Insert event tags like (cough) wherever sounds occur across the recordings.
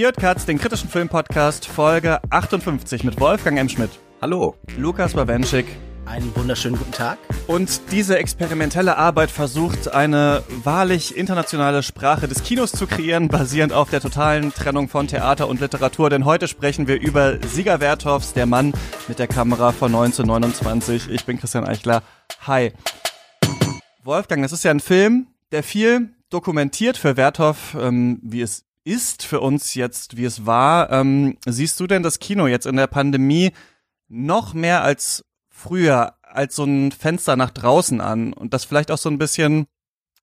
Ihr Katz, den kritischen Filmpodcast, Folge 58 mit Wolfgang M. Schmidt. Hallo. Lukas Bawenschik. Einen wunderschönen guten Tag. Und diese experimentelle Arbeit versucht, eine wahrlich internationale Sprache des Kinos zu kreieren, basierend auf der totalen Trennung von Theater und Literatur. Denn heute sprechen wir über Sieger Werthoffs, der Mann mit der Kamera von 1929. Ich bin Christian Eichler. Hi. Wolfgang, das ist ja ein Film, der viel dokumentiert für Werthoff, ähm, wie es ist für uns jetzt, wie es war. Ähm, siehst du denn das Kino jetzt in der Pandemie noch mehr als früher als so ein Fenster nach draußen an und das vielleicht auch so ein bisschen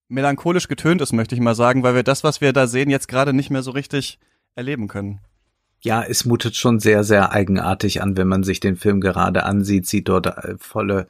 melancholisch getönt ist, möchte ich mal sagen, weil wir das, was wir da sehen, jetzt gerade nicht mehr so richtig erleben können. Ja, es mutet schon sehr, sehr eigenartig an, wenn man sich den Film gerade ansieht, sieht dort äh, volle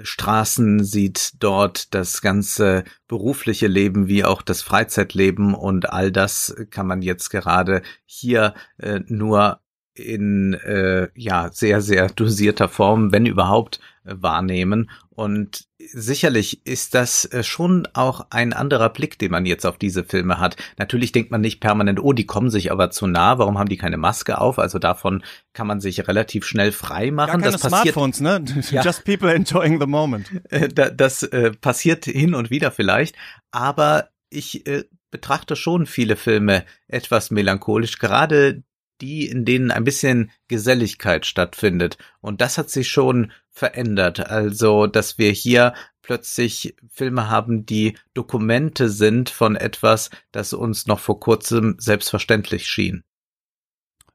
Straßen, sieht dort das ganze berufliche Leben wie auch das Freizeitleben und all das kann man jetzt gerade hier äh, nur in äh, ja sehr sehr dosierter Form, wenn überhaupt, wahrnehmen. Und sicherlich ist das äh, schon auch ein anderer Blick, den man jetzt auf diese Filme hat. Natürlich denkt man nicht permanent, oh, die kommen sich aber zu nah. Warum haben die keine Maske auf? Also davon kann man sich relativ schnell frei machen. Gar keine das passiert, Smartphones, ne? (laughs) Ja. Just people enjoying the moment. Äh, das äh, passiert hin und wieder vielleicht, aber ich äh, betrachte schon viele Filme etwas melancholisch. Gerade die, in denen ein bisschen Geselligkeit stattfindet. Und das hat sich schon verändert. Also, dass wir hier plötzlich Filme haben, die Dokumente sind von etwas, das uns noch vor kurzem selbstverständlich schien.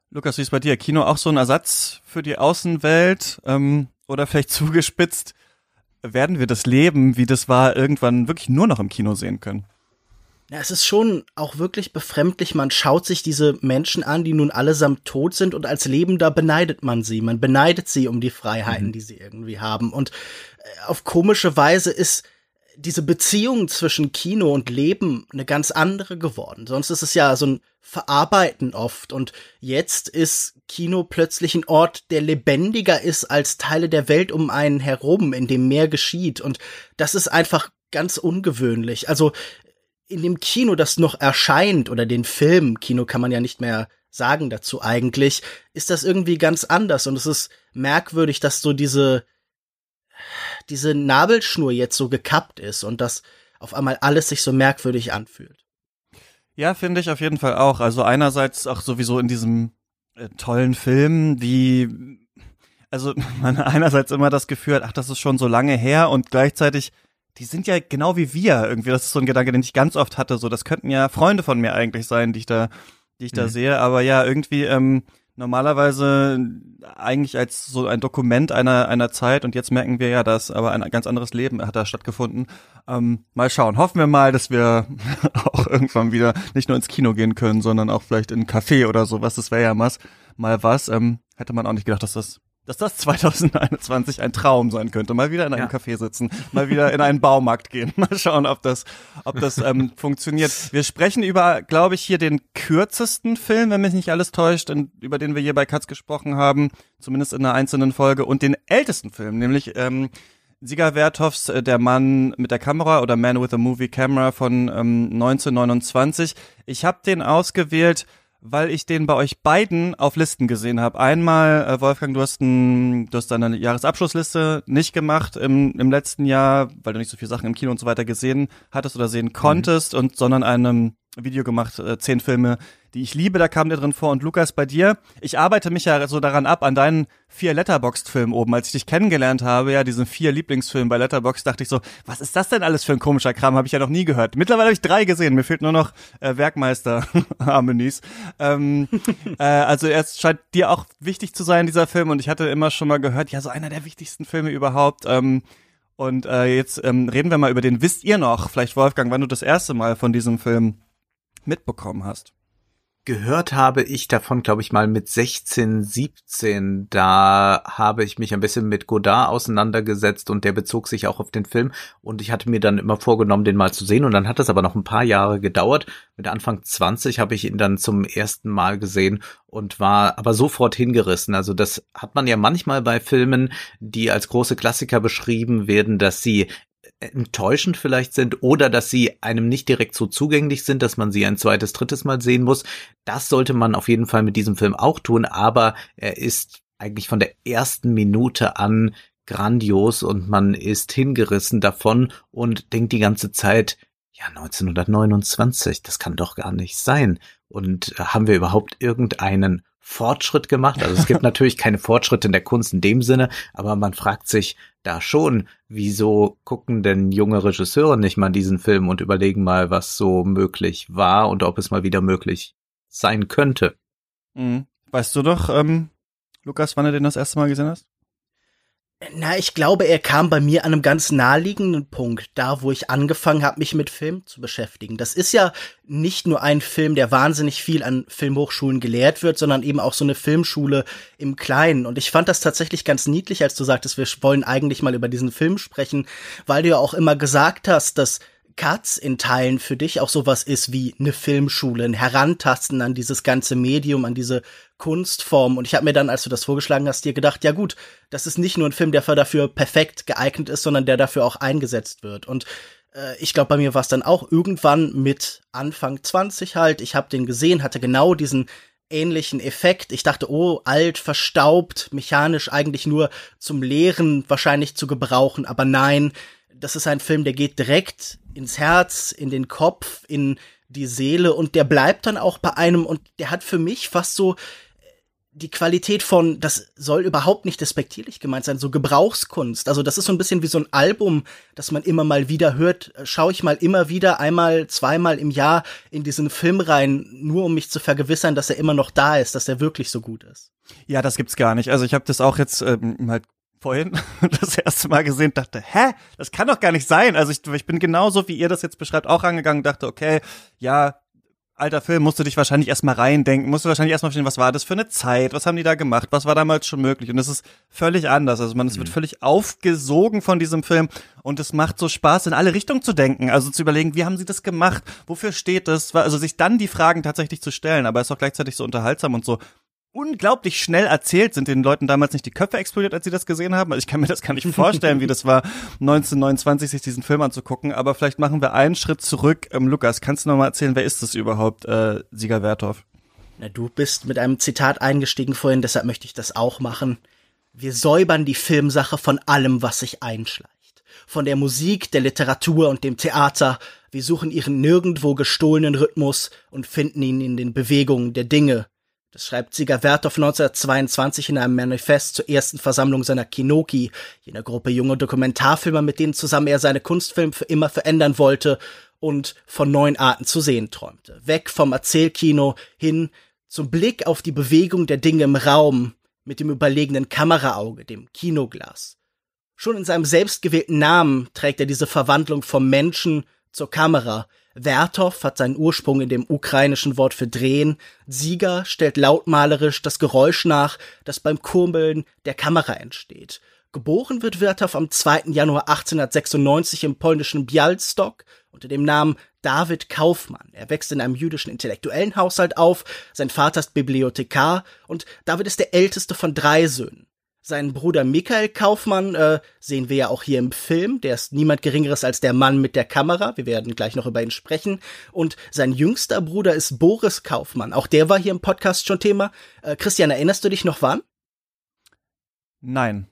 Lukas, wie ist bei dir? Kino auch so ein Ersatz für die Außenwelt? Ähm, oder vielleicht (laughs) zugespitzt, werden wir das Leben, wie das war, irgendwann wirklich nur noch im Kino sehen können? Ja, es ist schon auch wirklich befremdlich. Man schaut sich diese Menschen an, die nun allesamt tot sind und als Lebender beneidet man sie. Man beneidet sie um die Freiheiten, mhm. die sie irgendwie haben. Und äh, auf komische Weise ist diese Beziehung zwischen Kino und Leben eine ganz andere geworden. Sonst ist es ja so ein Verarbeiten oft. Und jetzt ist Kino plötzlich ein Ort, der lebendiger ist als Teile der Welt um einen herum, in dem mehr geschieht. Und das ist einfach ganz ungewöhnlich. Also in dem Kino, das noch erscheint, oder den Film, Kino kann man ja nicht mehr sagen dazu eigentlich, ist das irgendwie ganz anders. Und es ist merkwürdig, dass so diese, diese Nabelschnur jetzt so gekappt ist und dass auf einmal alles sich so merkwürdig anfühlt. Ja, finde ich auf jeden Fall auch. Also einerseits auch sowieso in diesem äh, tollen Film, wie also (laughs) man einerseits immer das Gefühl hat, ach, das ist schon so lange her und gleichzeitig die sind ja genau wie wir irgendwie. Das ist so ein Gedanke, den ich ganz oft hatte. So, das könnten ja Freunde von mir eigentlich sein, die ich da, die ich mhm. da sehe. Aber ja, irgendwie ähm, normalerweise eigentlich als so ein Dokument einer einer Zeit. Und jetzt merken wir ja, dass aber ein ganz anderes Leben hat da stattgefunden. Ähm, mal schauen. Hoffen wir mal, dass wir (laughs) auch irgendwann wieder nicht nur ins Kino gehen können, sondern auch vielleicht in ein Café oder sowas. Das wäre ja was, mal was. Ähm, hätte man auch nicht gedacht, dass das dass das 2021 ein Traum sein könnte. Mal wieder in einem ja. Café sitzen, mal wieder in einen Baumarkt gehen, (laughs) mal schauen, ob das, ob das ähm, (laughs) funktioniert. Wir sprechen über, glaube ich, hier den kürzesten Film, wenn mich nicht alles täuscht, in, über den wir hier bei Katz gesprochen haben, zumindest in einer einzelnen Folge, und den ältesten Film, nämlich ähm, Sieger Werthoffs äh, Der Mann mit der Kamera oder Man with a Movie Camera von ähm, 1929. Ich habe den ausgewählt, weil ich den bei euch beiden auf Listen gesehen habe. Einmal, äh, Wolfgang, du hast, ein, du hast deine Jahresabschlussliste nicht gemacht im, im letzten Jahr, weil du nicht so viele Sachen im Kino und so weiter gesehen hattest oder sehen konntest, mhm. und sondern einem Video gemacht, äh, zehn Filme, die ich liebe, da kam der drin vor. Und Lukas, bei dir, ich arbeite mich ja so daran ab, an deinen vier Letterboxd-Filmen oben. Als ich dich kennengelernt habe, ja, diesen vier Lieblingsfilmen bei Letterboxd, dachte ich so, was ist das denn alles für ein komischer Kram? Habe ich ja noch nie gehört. Mittlerweile habe ich drei gesehen, mir fehlt nur noch äh, Werkmeister (laughs) Harmonies. Ähm, (laughs) äh, also es scheint dir auch wichtig zu sein, dieser Film. Und ich hatte immer schon mal gehört, ja, so einer der wichtigsten Filme überhaupt. Ähm, und äh, jetzt ähm, reden wir mal über den. Wisst ihr noch, vielleicht Wolfgang, wann du das erste Mal von diesem Film mitbekommen hast? Gehört habe ich davon, glaube ich, mal mit 16, 17. Da habe ich mich ein bisschen mit Godard auseinandergesetzt und der bezog sich auch auf den Film. Und ich hatte mir dann immer vorgenommen, den mal zu sehen. Und dann hat es aber noch ein paar Jahre gedauert. Mit Anfang 20 habe ich ihn dann zum ersten Mal gesehen und war aber sofort hingerissen. Also das hat man ja manchmal bei Filmen, die als große Klassiker beschrieben werden, dass sie enttäuschend vielleicht sind oder dass sie einem nicht direkt so zugänglich sind, dass man sie ein zweites, drittes Mal sehen muss. Das sollte man auf jeden Fall mit diesem Film auch tun, aber er ist eigentlich von der ersten Minute an grandios und man ist hingerissen davon und denkt die ganze Zeit, ja, 1929, das kann doch gar nicht sein. Und äh, haben wir überhaupt irgendeinen Fortschritt gemacht. Also es gibt (laughs) natürlich keine Fortschritte in der Kunst in dem Sinne, aber man fragt sich da schon, wieso gucken denn junge Regisseure nicht mal diesen Film und überlegen mal, was so möglich war und ob es mal wieder möglich sein könnte. Mhm. Weißt du doch, ähm, Lukas, wann du den das erste Mal gesehen hast? Na, ich glaube, er kam bei mir an einem ganz naheliegenden Punkt, da wo ich angefangen habe, mich mit Film zu beschäftigen. Das ist ja nicht nur ein Film, der wahnsinnig viel an Filmhochschulen gelehrt wird, sondern eben auch so eine Filmschule im Kleinen. Und ich fand das tatsächlich ganz niedlich, als du sagtest, wir wollen eigentlich mal über diesen Film sprechen, weil du ja auch immer gesagt hast, dass Katz in Teilen für dich auch sowas ist wie eine Filmschule, ein Herantasten an dieses ganze Medium, an diese Kunstform. Und ich habe mir dann, als du das vorgeschlagen hast, dir gedacht, ja gut, das ist nicht nur ein Film, der dafür perfekt geeignet ist, sondern der dafür auch eingesetzt wird. Und äh, ich glaube, bei mir war es dann auch irgendwann mit Anfang 20 halt. Ich habe den gesehen, hatte genau diesen ähnlichen Effekt. Ich dachte, oh, alt, verstaubt, mechanisch eigentlich nur zum Lehren wahrscheinlich zu gebrauchen, aber nein, das ist ein Film, der geht direkt ins Herz, in den Kopf, in die Seele und der bleibt dann auch bei einem und der hat für mich fast so die Qualität von, das soll überhaupt nicht despektierlich gemeint sein, so Gebrauchskunst. Also das ist so ein bisschen wie so ein Album, das man immer mal wieder hört. Schaue ich mal immer wieder einmal, zweimal im Jahr in diesen Film rein, nur um mich zu vergewissern, dass er immer noch da ist, dass er wirklich so gut ist. Ja, das gibt's gar nicht. Also ich habe das auch jetzt ähm, halt vorhin (laughs) das erste Mal gesehen, dachte, hä, das kann doch gar nicht sein. Also ich, ich bin genauso, wie ihr das jetzt beschreibt, auch rangegangen, dachte, okay, ja, alter Film, musst du dich wahrscheinlich erstmal reindenken, musst du wahrscheinlich erstmal verstehen, was war das für eine Zeit, was haben die da gemacht, was war damals schon möglich? Und es ist völlig anders, also man, es wird mhm. völlig aufgesogen von diesem Film und es macht so Spaß, in alle Richtungen zu denken, also zu überlegen, wie haben sie das gemacht, wofür steht das, also sich dann die Fragen tatsächlich zu stellen, aber es ist auch gleichzeitig so unterhaltsam und so unglaublich schnell erzählt. Sind den Leuten damals nicht die Köpfe explodiert, als sie das gesehen haben? Also ich kann mir das gar nicht vorstellen, wie das war, 1929 sich diesen Film anzugucken. Aber vielleicht machen wir einen Schritt zurück. Ähm, Lukas, kannst du noch mal erzählen, wer ist das überhaupt, äh, Sieger Werthoff? Na, du bist mit einem Zitat eingestiegen vorhin, deshalb möchte ich das auch machen. Wir säubern die Filmsache von allem, was sich einschleicht. Von der Musik, der Literatur und dem Theater. Wir suchen ihren nirgendwo gestohlenen Rhythmus und finden ihn in den Bewegungen der Dinge, das schreibt Sieger Werthoff 1922 in einem Manifest zur ersten Versammlung seiner Kinoki, jener Gruppe junge Dokumentarfilmer, mit denen zusammen er seine Kunstfilme für immer verändern wollte und von neuen Arten zu sehen träumte. Weg vom Erzählkino hin zum Blick auf die Bewegung der Dinge im Raum mit dem überlegenen Kameraauge, dem Kinoglas. Schon in seinem selbstgewählten Namen trägt er diese Verwandlung vom Menschen zur Kamera, Werthoff hat seinen Ursprung in dem ukrainischen Wort für drehen. Sieger stellt lautmalerisch das Geräusch nach, das beim Kurbeln der Kamera entsteht. Geboren wird Werthoff am 2. Januar 1896 im polnischen Bialystok unter dem Namen David Kaufmann. Er wächst in einem jüdischen intellektuellen Haushalt auf, sein Vater ist Bibliothekar und David ist der älteste von drei Söhnen. Seinen Bruder Michael Kaufmann äh, sehen wir ja auch hier im Film. Der ist niemand Geringeres als der Mann mit der Kamera. Wir werden gleich noch über ihn sprechen. Und sein jüngster Bruder ist Boris Kaufmann. Auch der war hier im Podcast schon Thema. Äh, Christian, erinnerst du dich noch wann? Nein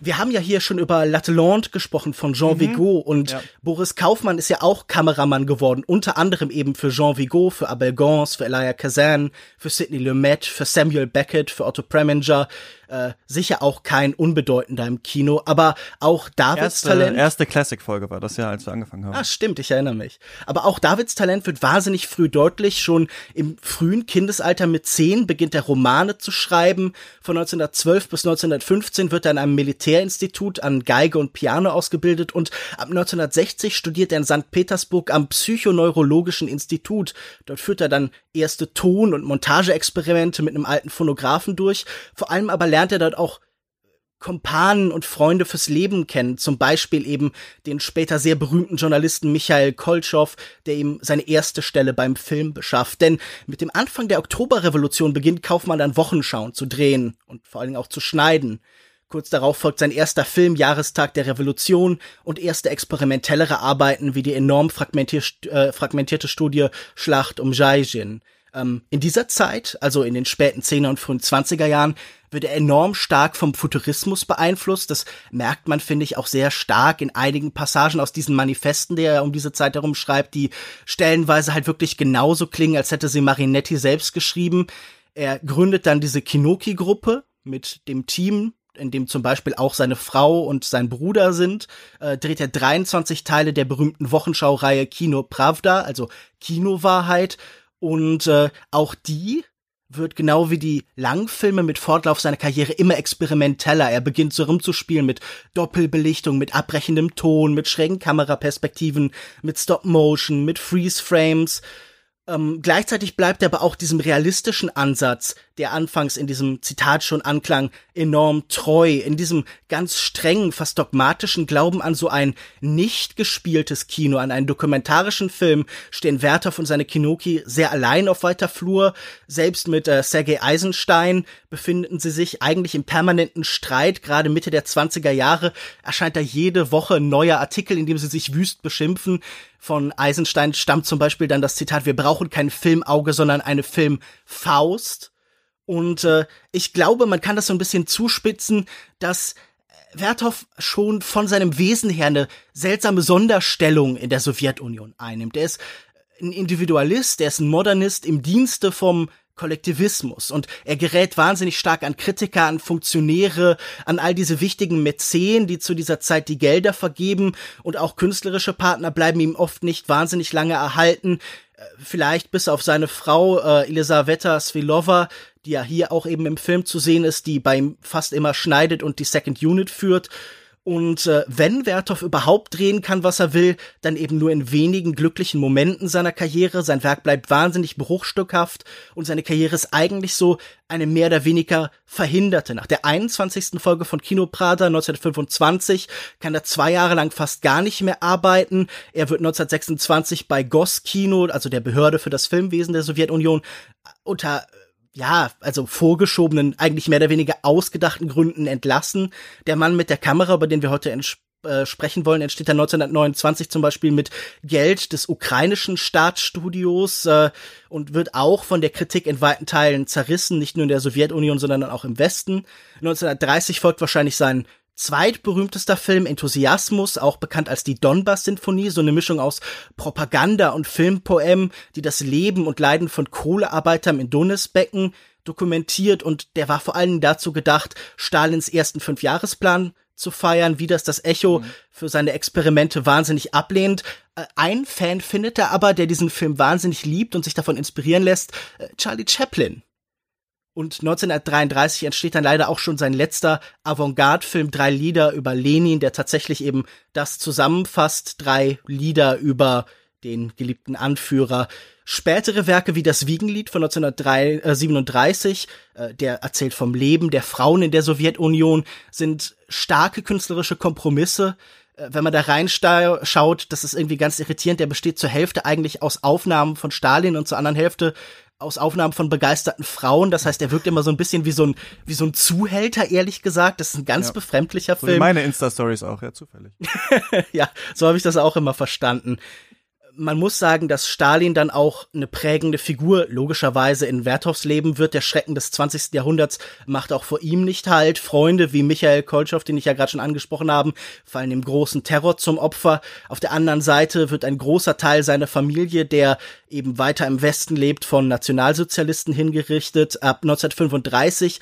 wir haben ja hier schon über L'Atalante gesprochen von Jean mhm. Vigo und ja. Boris Kaufmann ist ja auch Kameramann geworden, unter anderem eben für Jean Vigo, für Abel Gance, für Elia Kazan, für Sidney Lumet, für Samuel Beckett, für Otto Preminger. Äh, sicher auch kein unbedeutender im Kino, aber auch Davids erste, Talent. Erste Classic-Folge war das ja, als wir angefangen haben. Ah, stimmt, ich erinnere mich. Aber auch Davids Talent wird wahnsinnig früh deutlich. Schon im frühen Kindesalter mit zehn beginnt er Romane zu schreiben. Von 1912 bis 1915 wird er in einem Militärinstitut an Geige und Piano ausgebildet und ab 1960 studiert er in St. Petersburg am Psychoneurologischen Institut. Dort führt er dann erste Ton- und Montageexperimente mit einem alten Phonographen durch. Vor allem aber lernt er dort auch Kompanen und Freunde fürs Leben kennen, zum Beispiel eben den später sehr berühmten Journalisten Michael Koltschow, der ihm seine erste Stelle beim Film beschafft. Denn mit dem Anfang der Oktoberrevolution beginnt Kaufmann dann Wochenschauen zu drehen und vor allen Dingen auch zu schneiden. Kurz darauf folgt sein erster Film Jahrestag der Revolution und erste experimentellere Arbeiten wie die enorm fragmentier äh, fragmentierte Studie Schlacht um Jaijin. Ähm, in dieser Zeit, also in den späten 10er und frühen 20er Jahren, wird er enorm stark vom Futurismus beeinflusst. Das merkt man, finde ich, auch sehr stark in einigen Passagen aus diesen Manifesten, die er um diese Zeit herum schreibt, die stellenweise halt wirklich genauso klingen, als hätte sie Marinetti selbst geschrieben. Er gründet dann diese Kinoki-Gruppe mit dem Team, in dem zum Beispiel auch seine Frau und sein Bruder sind, äh, dreht er 23 Teile der berühmten Wochenschaureihe Kino Pravda, also Kinowahrheit. Und äh, auch die wird genau wie die Langfilme mit Fortlauf seiner Karriere immer experimenteller. Er beginnt so rumzuspielen mit Doppelbelichtung, mit abbrechendem Ton, mit schrägen Kameraperspektiven, mit Stop Motion, mit Freeze Frames. Ähm, gleichzeitig bleibt er aber auch diesem realistischen Ansatz, der anfangs in diesem Zitat schon anklang, enorm treu, in diesem ganz strengen, fast dogmatischen Glauben an so ein nicht gespieltes Kino, an einen dokumentarischen Film, stehen Werthoff und seine Kinoki sehr allein auf weiter Flur. Selbst mit äh, Sergei Eisenstein befinden sie sich eigentlich im permanenten Streit. Gerade Mitte der 20er Jahre erscheint da jede Woche ein neuer Artikel, in dem sie sich wüst beschimpfen. Von Eisenstein stammt zum Beispiel dann das Zitat, wir brauchen kein Filmauge, sondern eine Filmfaust. Und äh, ich glaube, man kann das so ein bisschen zuspitzen, dass Werthoff schon von seinem Wesen her eine seltsame Sonderstellung in der Sowjetunion einnimmt. Er ist ein Individualist, er ist ein Modernist im Dienste vom Kollektivismus und er gerät wahnsinnig stark an Kritiker, an Funktionäre, an all diese wichtigen Mäzen, die zu dieser Zeit die Gelder vergeben und auch künstlerische Partner bleiben ihm oft nicht wahnsinnig lange erhalten. Äh, vielleicht bis auf seine Frau äh, Elisaveta Svilova, die ja hier auch eben im Film zu sehen ist, die bei ihm fast immer schneidet und die Second Unit führt. Und äh, wenn Werthoff überhaupt drehen kann, was er will, dann eben nur in wenigen glücklichen Momenten seiner Karriere. Sein Werk bleibt wahnsinnig bruchstückhaft und seine Karriere ist eigentlich so eine mehr oder weniger verhinderte. Nach der 21. Folge von Kino Prada 1925 kann er zwei Jahre lang fast gar nicht mehr arbeiten. Er wird 1926 bei Goskino, also der Behörde für das Filmwesen der Sowjetunion, unter ja, also vorgeschobenen, eigentlich mehr oder weniger ausgedachten Gründen entlassen. Der Mann mit der Kamera, über den wir heute äh, sprechen wollen, entsteht dann 1929 zum Beispiel mit Geld des ukrainischen Staatsstudios äh, und wird auch von der Kritik in weiten Teilen zerrissen, nicht nur in der Sowjetunion, sondern auch im Westen. 1930 folgt wahrscheinlich sein zweitberühmtester Film Enthusiasmus, auch bekannt als die Donbass-Sinfonie, so eine Mischung aus Propaganda und Filmpoem, die das Leben und Leiden von Kohlearbeitern in Donisbecken dokumentiert und der war vor allem dazu gedacht, Stalins ersten Fünfjahresplan zu feiern, wie das das Echo mhm. für seine Experimente wahnsinnig ablehnt. Äh, ein Fan findet er aber, der diesen Film wahnsinnig liebt und sich davon inspirieren lässt, äh, Charlie Chaplin. Und 1933 entsteht dann leider auch schon sein letzter Avantgarde-Film Drei Lieder über Lenin, der tatsächlich eben das zusammenfasst, drei Lieder über den geliebten Anführer. Spätere Werke wie das Wiegenlied von 1937, äh, der erzählt vom Leben der Frauen in der Sowjetunion, sind starke künstlerische Kompromisse. Äh, wenn man da reinschaut, das ist irgendwie ganz irritierend. Der besteht zur Hälfte eigentlich aus Aufnahmen von Stalin und zur anderen Hälfte aus Aufnahmen von begeisterten Frauen. Das heißt, er wirkt immer so ein bisschen wie so ein, wie so ein Zuhälter, ehrlich gesagt. Das ist ein ganz ja. befremdlicher so Film. Meine Insta-Stories auch, ja, zufällig. (laughs) ja, so habe ich das auch immer verstanden man muss sagen, dass Stalin dann auch eine prägende Figur logischerweise in Werthoffs Leben wird. Der Schrecken des 20. Jahrhunderts macht auch vor ihm nicht halt. Freunde wie Michael Koltschow, den ich ja gerade schon angesprochen habe, fallen dem großen Terror zum Opfer. Auf der anderen Seite wird ein großer Teil seiner Familie, der eben weiter im Westen lebt, von Nationalsozialisten hingerichtet. Ab 1935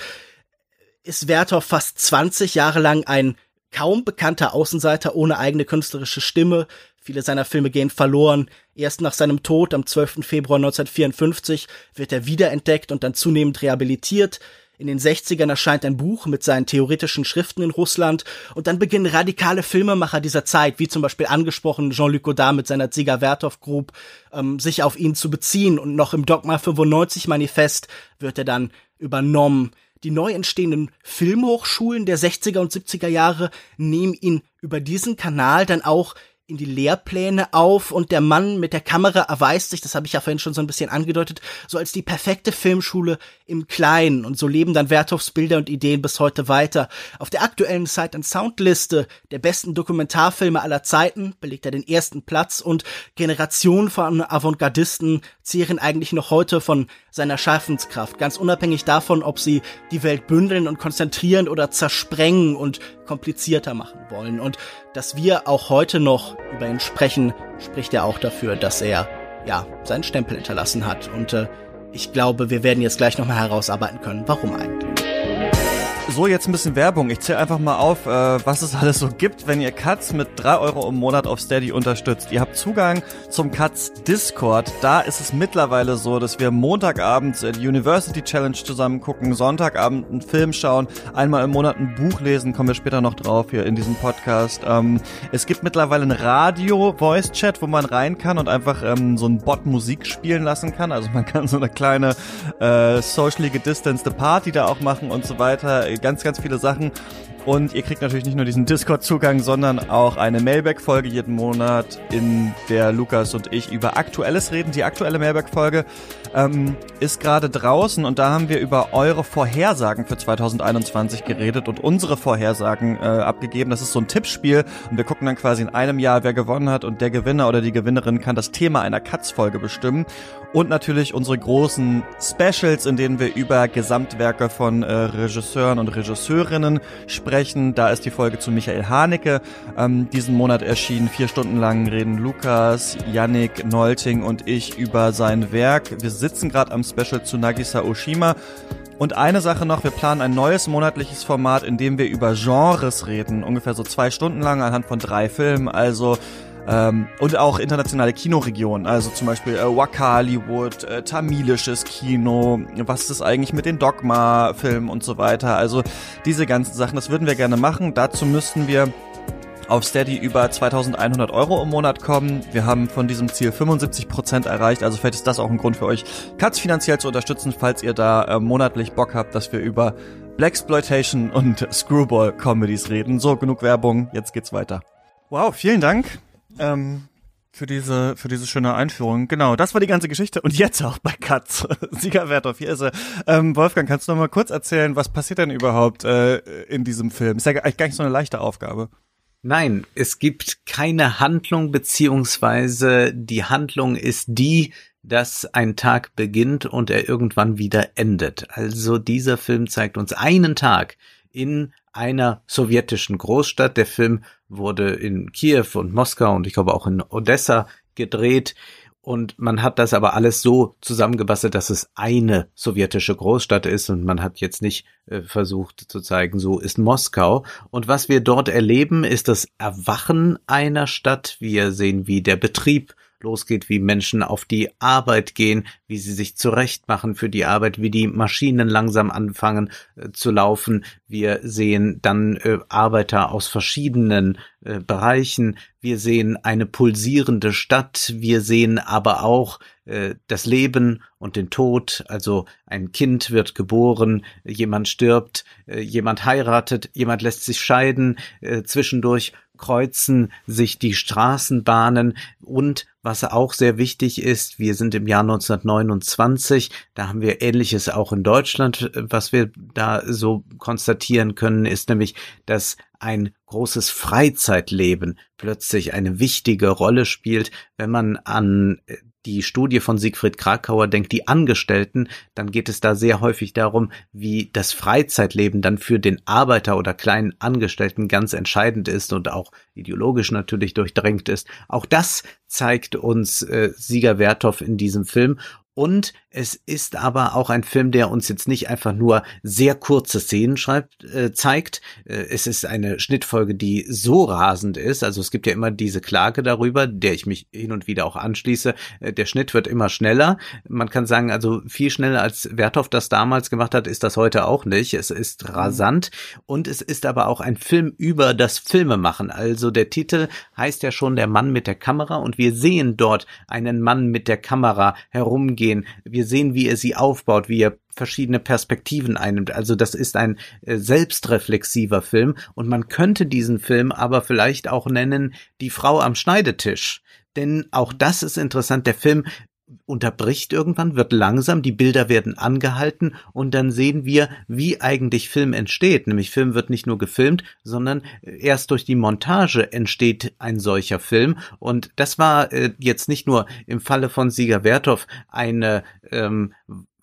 ist Werthoff fast 20 Jahre lang ein kaum bekannter Außenseiter ohne eigene künstlerische Stimme. Viele seiner Filme gehen verloren. Erst nach seinem Tod am 12. Februar 1954 wird er wiederentdeckt und dann zunehmend rehabilitiert. In den 60ern erscheint ein Buch mit seinen theoretischen Schriften in Russland und dann beginnen radikale Filmemacher dieser Zeit, wie zum Beispiel angesprochen Jean-Luc Godard mit seiner Ziga Vertov Group, ähm, sich auf ihn zu beziehen und noch im Dogma 95 Manifest wird er dann übernommen. Die neu entstehenden Filmhochschulen der 60er und 70er Jahre nehmen ihn über diesen Kanal dann auch in die Lehrpläne auf und der Mann mit der Kamera erweist sich, das habe ich ja vorhin schon so ein bisschen angedeutet, so als die perfekte Filmschule im Kleinen und so leben dann Werthoffs Bilder und Ideen bis heute weiter. Auf der aktuellen Sight and Sound Liste der besten Dokumentarfilme aller Zeiten belegt er den ersten Platz und Generationen von Avantgardisten zehren eigentlich noch heute von seiner Schaffenskraft, ganz unabhängig davon, ob sie die Welt bündeln und konzentrieren oder zersprengen und komplizierter machen wollen. Und dass wir auch heute noch über ihn sprechen, spricht ja auch dafür, dass er ja seinen Stempel hinterlassen hat. Und äh, ich glaube, wir werden jetzt gleich nochmal herausarbeiten können, warum eigentlich. So, jetzt ein bisschen Werbung. Ich zähle einfach mal auf, äh, was es alles so gibt, wenn ihr Katz mit drei Euro im Monat auf Steady unterstützt. Ihr habt Zugang zum Katz Discord. Da ist es mittlerweile so, dass wir Montagabends die University Challenge zusammen gucken, Sonntagabend einen Film schauen, einmal im Monat ein Buch lesen, kommen wir später noch drauf hier in diesem Podcast. Ähm, es gibt mittlerweile ein Radio-Voice-Chat, wo man rein kann und einfach ähm, so ein Bot Musik spielen lassen kann. Also man kann so eine kleine äh, socially gedistanced Party da auch machen und so weiter ganz, ganz viele Sachen. Und ihr kriegt natürlich nicht nur diesen Discord-Zugang, sondern auch eine Mailback-Folge jeden Monat, in der Lukas und ich über Aktuelles reden. Die aktuelle Mailback-Folge ähm, ist gerade draußen und da haben wir über eure Vorhersagen für 2021 geredet und unsere Vorhersagen äh, abgegeben. Das ist so ein Tippspiel und wir gucken dann quasi in einem Jahr, wer gewonnen hat und der Gewinner oder die Gewinnerin kann das Thema einer Katz-Folge bestimmen. Und natürlich unsere großen Specials, in denen wir über Gesamtwerke von äh, Regisseuren und Regisseurinnen sprechen. Da ist die Folge zu Michael Haneke ähm, diesen Monat erschienen. Vier Stunden lang reden Lukas, Yannick, Nolting und ich über sein Werk. Wir sitzen gerade am Special zu Nagisa Oshima. Und eine Sache noch, wir planen ein neues monatliches Format, in dem wir über Genres reden. Ungefähr so zwei Stunden lang anhand von drei Filmen. Also ähm, und auch internationale Kinoregionen, also zum Beispiel äh, Wakaliwood, äh, tamilisches Kino, was ist eigentlich mit den Dogma-Filmen und so weiter. Also diese ganzen Sachen, das würden wir gerne machen. Dazu müssten wir auf Steady über 2100 Euro im Monat kommen. Wir haben von diesem Ziel 75 Prozent erreicht, also vielleicht ist das auch ein Grund für euch, Katz finanziell zu unterstützen, falls ihr da äh, monatlich Bock habt, dass wir über Blaxploitation und Screwball-Comedies reden. So, genug Werbung, jetzt geht's weiter. Wow, vielen Dank ähm, für diese, für diese schöne Einführung. Genau, das war die ganze Geschichte. Und jetzt auch bei Katz. (laughs) Sieger Werthoff, hier ist er. Ähm, Wolfgang, kannst du noch mal kurz erzählen, was passiert denn überhaupt äh, in diesem Film? Ist ja eigentlich gar nicht so eine leichte Aufgabe. Nein, es gibt keine Handlung, beziehungsweise die Handlung ist die, dass ein Tag beginnt und er irgendwann wieder endet. Also dieser Film zeigt uns einen Tag in einer sowjetischen Großstadt. Der Film wurde in Kiew und Moskau und ich glaube auch in Odessa gedreht. Und man hat das aber alles so zusammengebastelt, dass es eine sowjetische Großstadt ist und man hat jetzt nicht äh, versucht zu zeigen, so ist Moskau. Und was wir dort erleben, ist das Erwachen einer Stadt. Wir sehen, wie der Betrieb losgeht, wie Menschen auf die Arbeit gehen, wie sie sich zurechtmachen für die Arbeit, wie die Maschinen langsam anfangen äh, zu laufen. Wir sehen dann äh, Arbeiter aus verschiedenen äh, Bereichen. Wir sehen eine pulsierende Stadt. Wir sehen aber auch äh, das Leben und den Tod. Also ein Kind wird geboren, jemand stirbt, äh, jemand heiratet, jemand lässt sich scheiden. zwischendurch kreuzen sich die Straßenbahnen und was auch sehr wichtig ist, wir sind im Jahr 1929, da haben wir ähnliches auch in Deutschland, was wir da so konstatieren können, ist nämlich, dass ein großes Freizeitleben plötzlich eine wichtige Rolle spielt, wenn man an die Studie von Siegfried Krakauer denkt, die Angestellten, dann geht es da sehr häufig darum, wie das Freizeitleben dann für den Arbeiter oder kleinen Angestellten ganz entscheidend ist und auch ideologisch natürlich durchdrängt ist. Auch das zeigt uns äh, Sieger Werthoff in diesem Film und Es ist aber auch ein Film, der uns jetzt nicht einfach nur sehr kurze Szenen schreibt, äh, zeigt. Äh, es ist eine Schnittfolge, die so rasend ist. Also es gibt ja immer diese Klage darüber, der ich mich hin und wieder auch anschließe. Äh, der Schnitt wird immer schneller. Man kann sagen, also viel schneller als Werthoff das damals gemacht hat, ist das heute auch nicht. Es ist mhm. rasant und es ist aber auch ein Film über das Filmemachen. Also der Titel heißt ja schon Der Mann mit der Kamera und wir sehen dort einen Mann mit der Kamera herumgehen. Wir wir sehen, wie er sie aufbaut, wie er verschiedene Perspektiven einnimmt. Also das ist ein äh, selbstreflexiver Film und man könnte diesen Film aber vielleicht auch nennen Die Frau am Schneidetisch. Denn auch das ist interessant. Der Film unterbricht irgendwann, wird langsam, die Bilder werden angehalten und dann sehen wir, wie eigentlich Film entsteht. Nämlich Film wird nicht nur gefilmt, sondern erst durch die Montage entsteht ein solcher Film. Und das war äh, jetzt nicht nur im Falle von Sieger Werthoff eine ähm,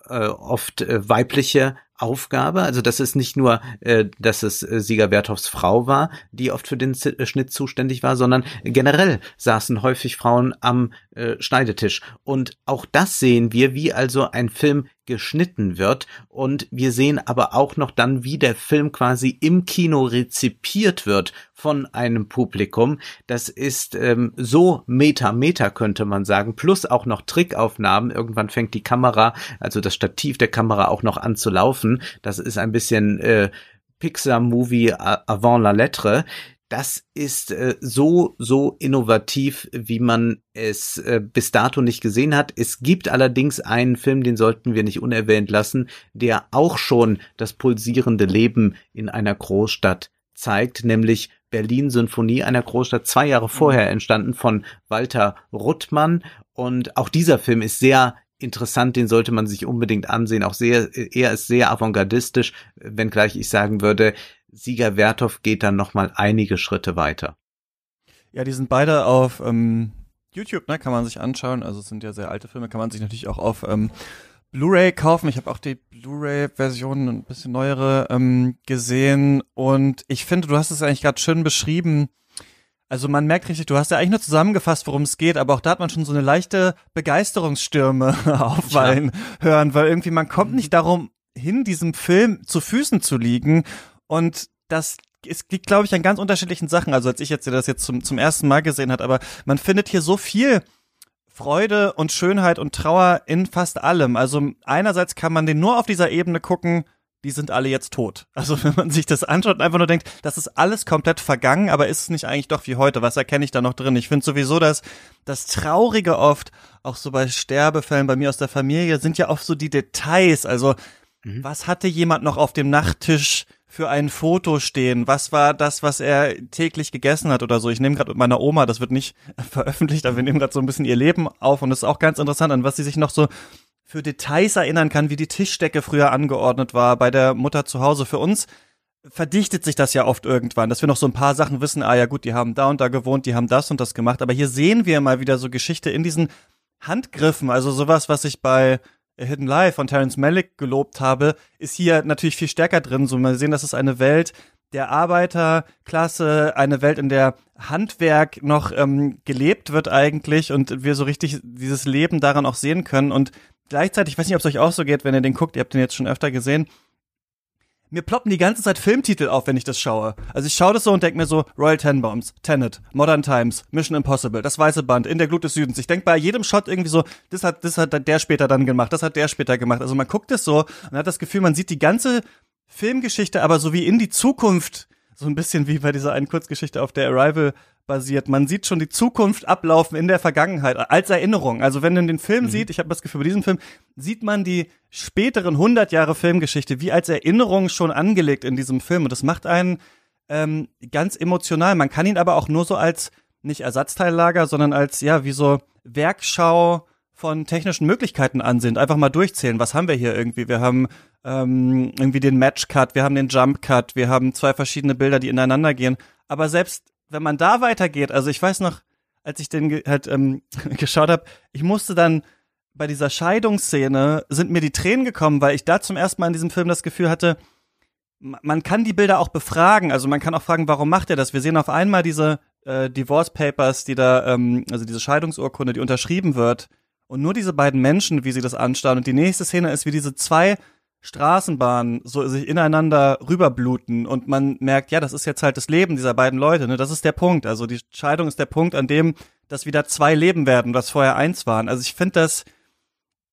äh, oft äh, weibliche Aufgabe. Also das ist nicht nur, äh, dass es äh, Sieger Werthoffs Frau war, die oft für den Z äh, Schnitt zuständig war, sondern generell saßen häufig Frauen am äh, Schneidetisch. Und auch das sehen wir, wie also ein Film geschnitten wird. Und wir sehen aber auch noch dann, wie der Film quasi im Kino rezipiert wird von einem Publikum. Das ist ähm, so Meta-Meta, könnte man sagen. Plus auch noch Trickaufnahmen. Irgendwann fängt die Kamera, also das Stativ der Kamera auch noch an zu laufen. Das ist ein bisschen äh, Pixar-Movie avant la lettre. Das ist äh, so, so innovativ, wie man es äh, bis dato nicht gesehen hat. Es gibt allerdings einen Film, den sollten wir nicht unerwähnt lassen, der auch schon das pulsierende Leben in einer Großstadt zeigt, nämlich Berlin Symphonie einer Großstadt, zwei Jahre vorher mhm. entstanden von Walter Ruttmann. Und auch dieser Film ist sehr interessant, den sollte man sich unbedingt ansehen. Auch sehr, er ist sehr avantgardistisch, wenngleich ich sagen würde, Sieger Werthoff geht dann nochmal einige Schritte weiter. Ja, die sind beide auf ähm, YouTube, ne, kann man sich anschauen. Also es sind ja sehr alte Filme, kann man sich natürlich auch auf ähm, Blu-ray kaufen. Ich habe auch die Blu-ray-Version, ein bisschen neuere, ähm, gesehen. Und ich finde, du hast es eigentlich gerade schön beschrieben, also man merkt richtig, du hast ja eigentlich nur zusammengefasst, worum es geht, aber auch da hat man schon so eine leichte Begeisterungsstürme (laughs) aufwallen ja. hören, weil irgendwie man kommt nicht darum hin, diesem Film zu Füßen zu liegen und das es liegt, glaube ich, an ganz unterschiedlichen Sachen. Also als ich jetzt das jetzt zum, zum ersten Mal gesehen hat, aber man findet hier so viel Freude und Schönheit und Trauer in fast allem. Also einerseits kann man den nur auf dieser Ebene gucken, die sind alle jetzt tot. (laughs) Also wenn man sich das anschaut und einfach nur denkt, das ist alles komplett vergangen, aber ist es nicht eigentlich doch wie heute? Was erkenne ich da noch drin? Ich finde sowieso, dass das Traurige oft, auch so bei Sterbefällen bei mir aus der Familie, sind ja oft so die Details. Also mhm. was hatte jemand noch auf dem Nachttisch für ein Foto stehen? Was war das, was er täglich gegessen hat oder so? Ich nehme gerade mit meiner Oma, das wird nicht (laughs) veröffentlicht, aber wir nehmen gerade so ein bisschen ihr Leben auf und es ist auch ganz interessant, an was sie sich noch so für Details erinnern kann, wie die Tischdecke früher angeordnet war bei der Mutter zu Hause. Für uns verdichtet sich das ja oft irgendwann, dass wir noch so ein paar Sachen wissen, ah ja gut, die haben da und da gewohnt, die haben das und das gemacht, aber hier sehen wir mal wieder so Geschichte in diesen Handgriffen, also sowas, was ich bei Hidden Life von Terence Malick gelobt habe, ist hier natürlich viel stärker drin. So, wir sehen, das ist eine Welt der Arbeiterklasse, eine Welt, in der Handwerk noch ähm, gelebt wird eigentlich und wir so richtig dieses Leben daran auch sehen können und gleichzeitig, ich weiß nicht, ob es euch auch so geht, wenn ihr den guckt, ihr habt den jetzt schon öfter gesehen, mir ploppen die ganze Zeit Filmtitel auf, wenn ich das schaue. Also ich schaue das so und denke mir so, Royal Tenenbaums, Tenet, Modern Times, Mission Impossible, Das Weiße Band, In der Glut des Südens. Ich denke bei jedem Shot irgendwie so, das hat, das hat der später dann gemacht, das hat der später gemacht. Also man guckt es so und hat das Gefühl, man sieht die ganze Filmgeschichte aber so wie in die Zukunft, so ein bisschen wie bei dieser einen Kurzgeschichte auf der Arrival basiert. Man sieht schon die Zukunft ablaufen in der Vergangenheit als Erinnerung. Also wenn man den Film mhm. sieht, ich habe das Gefühl, bei diesem Film sieht man die späteren 100 Jahre Filmgeschichte wie als Erinnerung schon angelegt in diesem Film. Und das macht einen ähm, ganz emotional. Man kann ihn aber auch nur so als nicht Ersatzteillager, sondern als ja wie so Werkschau von technischen Möglichkeiten ansehen. Einfach mal durchzählen. Was haben wir hier irgendwie? Wir haben ähm, irgendwie den Match Cut, wir haben den Jump Cut, wir haben zwei verschiedene Bilder, die ineinander gehen. Aber selbst wenn man da weitergeht, also ich weiß noch, als ich den halt ähm, (laughs) geschaut habe, ich musste dann bei dieser Scheidungsszene sind mir die Tränen gekommen, weil ich da zum ersten Mal in diesem Film das Gefühl hatte, man kann die Bilder auch befragen. Also man kann auch fragen, warum macht er das? Wir sehen auf einmal diese äh, Divorce Papers, die da, ähm, also diese Scheidungsurkunde, die unterschrieben wird. Und nur diese beiden Menschen, wie sie das anstarren. Und die nächste Szene ist, wie diese zwei Straßenbahnen so sich ineinander rüberbluten und man merkt, ja, das ist jetzt halt das Leben dieser beiden Leute, ne? Das ist der Punkt. Also die Scheidung ist der Punkt, an dem das wieder zwei Leben werden, was vorher eins waren. Also ich finde das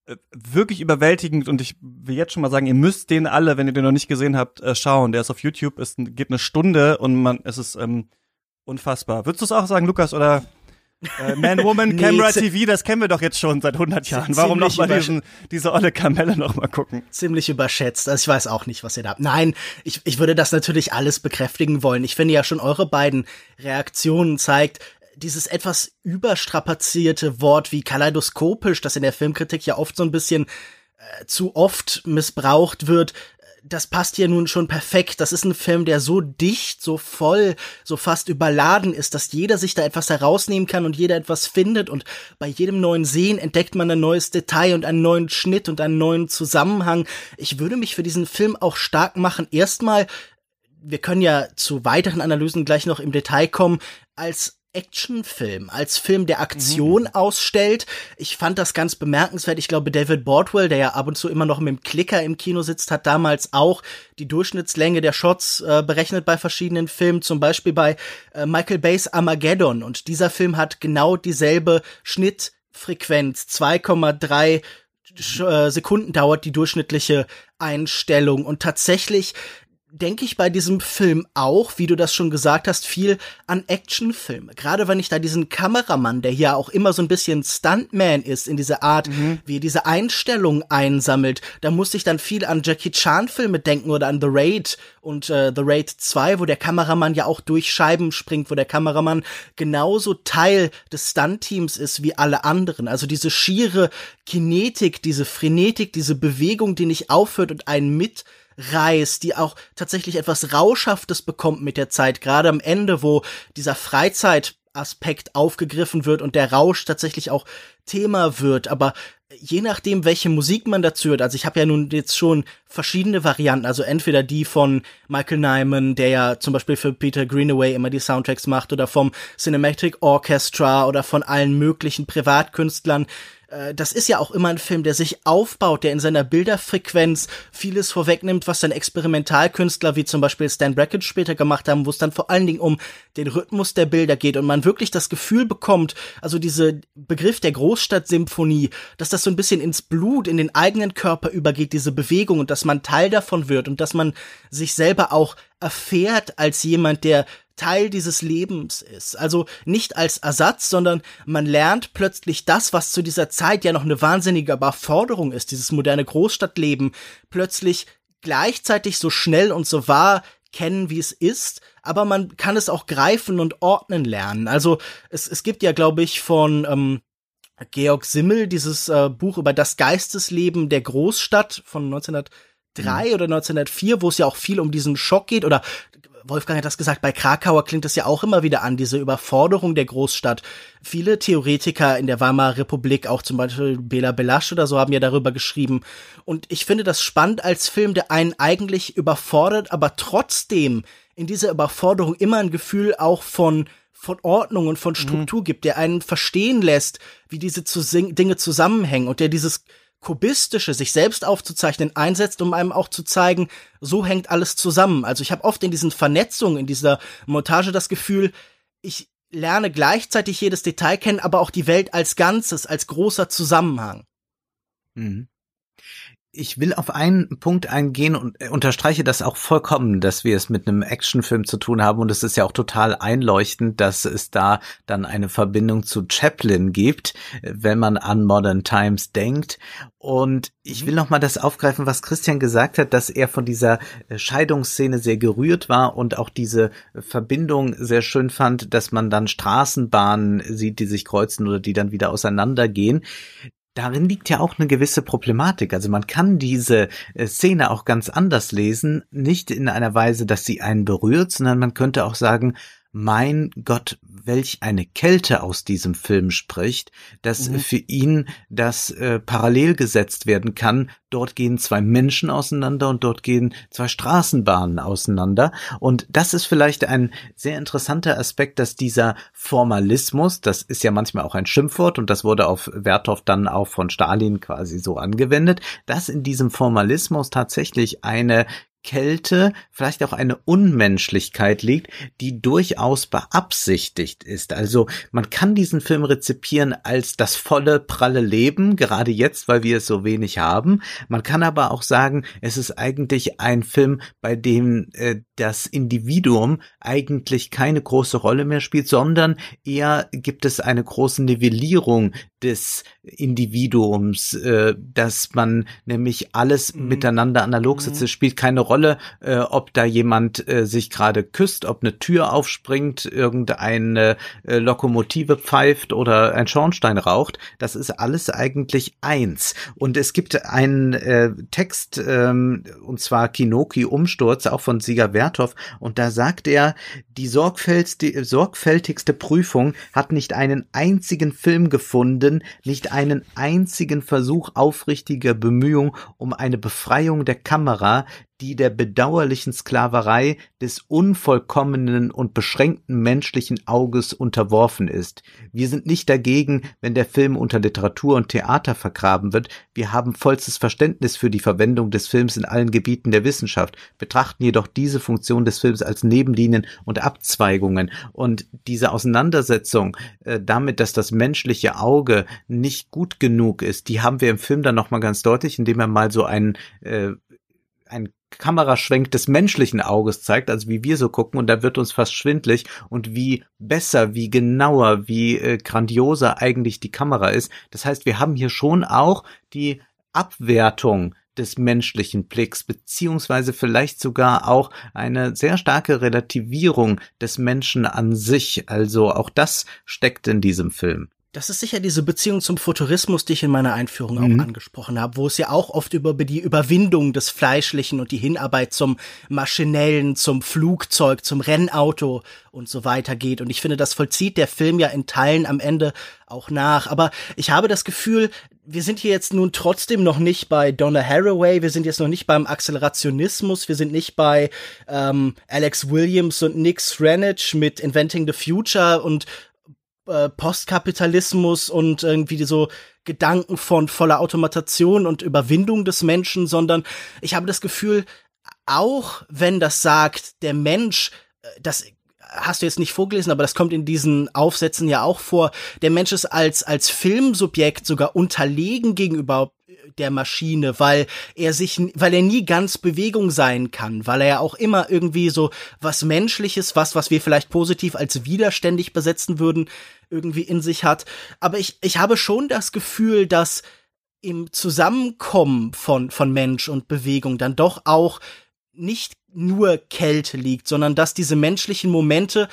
äh, wirklich überwältigend und ich will jetzt schon mal sagen, ihr müsst den alle, wenn ihr den noch nicht gesehen habt, äh, schauen. Der ist auf YouTube, ist geht eine Stunde und man es ist ähm, unfassbar. Würdest du es auch sagen, Lukas, oder äh, Man, Woman, (laughs) nee, Camera TV, das kennen wir doch jetzt schon seit 100 Jahren. Warum noch mal diesen, diese olle Kamelle noch mal gucken? Ziemlich überschätzt. Also ich weiß auch nicht, was ihr da habt. Nein, ich, ich würde das natürlich alles bekräftigen wollen. Ich finde ja schon eure beiden Reaktionen zeigt, dieses etwas überstrapazierte Wort wie kaleidoskopisch, das in der Filmkritik ja oft so ein bisschen äh, zu oft missbraucht wird, das passt hier nun schon perfekt. Das ist ein Film, der so dicht, so voll, so fast überladen ist, dass jeder sich da etwas herausnehmen kann und jeder etwas findet und bei jedem neuen Sehen entdeckt man ein neues Detail und einen neuen Schnitt und einen neuen Zusammenhang. Ich würde mich für diesen Film auch stark machen. Erstmal, wir können ja zu weiteren Analysen gleich noch im Detail kommen, als Actionfilm, als Film der Aktion mhm. ausstellt. Ich fand das ganz bemerkenswert. Ich glaube, David Bordwell, der ja ab und zu immer noch mit dem Klicker im Kino sitzt, hat damals auch die Durchschnittslänge der Shots äh, berechnet bei verschiedenen Filmen, zum Beispiel bei äh, Michael Bays Armageddon. Und dieser Film hat genau dieselbe Schnittfrequenz, 2,3 äh, Sekunden dauert die durchschnittliche Einstellung. Und tatsächlich denke ich bei diesem Film auch, wie du das schon gesagt hast, viel an Actionfilme. Gerade wenn ich da diesen Kameramann, der hier auch immer so ein bisschen Stuntman ist, in dieser Art, mhm. wie er diese Einstellung einsammelt, da muss ich dann viel an Jackie Chan Filme denken oder an The Raid und äh, The Raid 2, wo der Kameramann ja auch durch Scheiben springt, wo der Kameramann genauso Teil des Stunt-Teams ist wie alle anderen. Also diese schiere Kinetik, diese Frenetik, diese Bewegung, die nicht aufhört und einen mit reißt, die auch tatsächlich etwas Rauschhaftes bekommt mit der Zeit, gerade am Ende, wo dieser Freizeitaspekt aufgegriffen wird und der Rausch tatsächlich auch Thema wird, aber je nachdem, welche Musik man dazu hört, also ich habe ja nun jetzt schon verschiedene Varianten, also entweder die von Michael Nyman, der ja zum Beispiel für Peter Greenaway immer die Soundtracks macht, oder vom Cinematic Orchestra oder von allen möglichen Privatkünstlern, äh, das ist ja auch immer ein Film, der sich aufbaut, der in seiner Bilderfrequenz vieles vorwegnimmt, was dann Experimentalkünstler wie zum Beispiel Stan Brackett später gemacht haben, wo es dann vor allen Dingen um den Rhythmus der Bilder geht und man wirklich das Gefühl bekommt, also diese Begriff der Großstadtsymphonie, dass das so ein bisschen ins Blut, in den eigenen Körper übergeht, diese Bewegung und dass man Teil davon wird und dass man sich selber auch erfährt als jemand, der Teil dieses Lebens ist. Also nicht als Ersatz, sondern man lernt plötzlich das, was zu dieser Zeit ja noch eine wahnsinnige Überforderung ist, dieses moderne Großstadtleben, plötzlich gleichzeitig so schnell und so wahr kennen, wie es ist, aber man kann es auch greifen und ordnen lernen. Also es, es gibt ja, glaube ich, von ähm, Georg Simmel dieses äh, Buch über das Geistesleben der Großstadt von 1903 mhm. oder 1904, wo es ja auch viel um diesen Schock geht oder Wolfgang hat das gesagt, bei Krakauer klingt es ja auch immer wieder an, diese Überforderung der Großstadt. Viele Theoretiker in der Weimarer Republik, auch zum Beispiel Bela Belasch oder so, haben ja darüber geschrieben. Und ich finde das spannend als Film, der einen eigentlich überfordert, aber trotzdem in dieser Überforderung immer ein Gefühl auch von von Ordnung und von mhm. Struktur mhm. gibt, der einen verstehen lässt, wie diese Dinge zusammenhängen und der dieses kubistische, sich selbst aufzuzeichnen, einsetzt, um einem auch zu zeigen, so hängt alles zusammen. Also ich habe oft in diesen Vernetzungen, in dieser Montage das Gefühl, ich lerne gleichzeitig jedes Detail kennen, aber auch die Welt als Ganzes, als großer Zusammenhang. Mhm ich will auf einen Punkt eingehen und äh, unterstreiche das auch vollkommen, dass wir es mit einem Actionfilm zu tun haben und es ist ja auch total einleuchtend, dass es da dann eine Verbindung zu Chaplin gibt, wenn man an Modern Times denkt. Und ich mhm. will noch mal das aufgreifen, was Christian gesagt hat, dass er von dieser äh, Scheidungsszene sehr gerührt war und auch diese Verbindung sehr schön fand, dass man dann Straßenbahnen sieht, die sich kreuzen oder die dann wieder auseinandergehen darin liegt ja auch eine gewisse Problematik. Also man kann diese äh, Szene auch ganz anders lesen, nicht in einer Weise, dass sie einen berührt, sondern man könnte auch sagen, mein Gott, welch eine Kälte aus diesem Film spricht, dass mhm. für ihn das äh, parallel gesetzt werden kann. Dort gehen zwei Menschen auseinander und dort gehen zwei Straßenbahnen auseinander. Und das ist vielleicht ein sehr interessanter Aspekt, dass dieser Formalismus, das ist ja manchmal auch ein Schimpfwort und das wurde auf Werthoff dann auch von Stalin quasi so angewendet, dass in diesem Formalismus tatsächlich eine Kälte, vielleicht auch eine Unmenschlichkeit liegt, die durchaus beabsichtigt ist. Also man kann diesen Film rezipieren als das volle, pralle Leben, gerade jetzt, weil wir es so wenig haben. Man kann aber auch sagen, es ist eigentlich ein Film, bei dem äh, das Individuum eigentlich keine große Rolle mehr spielt, sondern eher gibt es eine große Nivellierung des Individuums, äh, dass man nämlich alles mhm. miteinander analog sitzt. Es spielt keine Rolle, äh, ob da jemand äh, sich gerade küsst, ob eine Tür aufspringt, irgendeine äh, Lokomotive pfeift oder ein Schornstein raucht. Das ist alles eigentlich eins. Und es gibt einen äh, Text, ähm, und zwar Kinoki Umsturz, auch von Sieger Werthoff, und da sagt er, die sorgfältigste Prüfung hat nicht einen einzigen Film gefunden, nicht einen einzigen Versuch aufrichtiger Bemühung um eine Befreiung der Kamera, die der bedauerlichen Sklaverei des unvollkommenen und beschränkten menschlichen Auges unterworfen ist. Wir sind nicht dagegen, wenn der Film unter Literatur und Theater vergraben wird. Wir haben vollstes Verständnis für die Verwendung des Films in allen Gebieten der Wissenschaft, betrachten jedoch diese Funktion des Films als Nebenlinien und Abzweigungen. Und diese Auseinandersetzung äh, damit, dass das menschliche Auge nicht gut genug ist, die haben wir im Film dann nochmal ganz deutlich, indem er mal so einen äh, ein Kameraschwenk des menschlichen Auges zeigt, also wie wir so gucken, und da wird uns fast schwindlig und wie besser, wie genauer, wie äh, grandioser eigentlich die Kamera ist. Das heißt, wir haben hier schon auch die Abwertung des menschlichen Blicks, beziehungsweise vielleicht sogar auch eine sehr starke Relativierung des Menschen an sich. Also auch das steckt in diesem Film. Das ist sicher diese Beziehung zum Futurismus, die ich in meiner Einführung mhm. auch angesprochen habe, wo es ja auch oft über die Überwindung des Fleischlichen und die Hinarbeit zum Maschinellen, zum Flugzeug, zum Rennauto und so weiter geht. Und ich finde, das vollzieht der Film ja in Teilen am Ende auch nach. Aber ich habe das Gefühl, wir sind hier jetzt nun trotzdem noch nicht bei Donna Haraway, wir sind jetzt noch nicht beim Accelerationismus, wir sind nicht bei ähm, Alex Williams und Nick Sranich mit Inventing the Future und äh, Postkapitalismus und irgendwie so Gedanken von voller Automatation und Überwindung des Menschen, sondern ich habe das Gefühl, auch wenn das sagt, der Mensch, äh, das hast du jetzt nicht vorgelesen, aber das kommt in diesen Aufsätzen ja auch vor, der Mensch ist als, als Filmsubjekt sogar unterlegen gegenüber der Maschine, weil er sich, weil er nie ganz Bewegung sein kann, weil er ja auch immer irgendwie so was Menschliches, was, was wir vielleicht positiv als widerständig besetzen würden, irgendwie in sich hat. Aber ich, ich habe schon das Gefühl, dass im Zusammenkommen von, von Mensch und Bewegung dann doch auch nicht nur Kälte liegt, sondern dass diese menschlichen Momente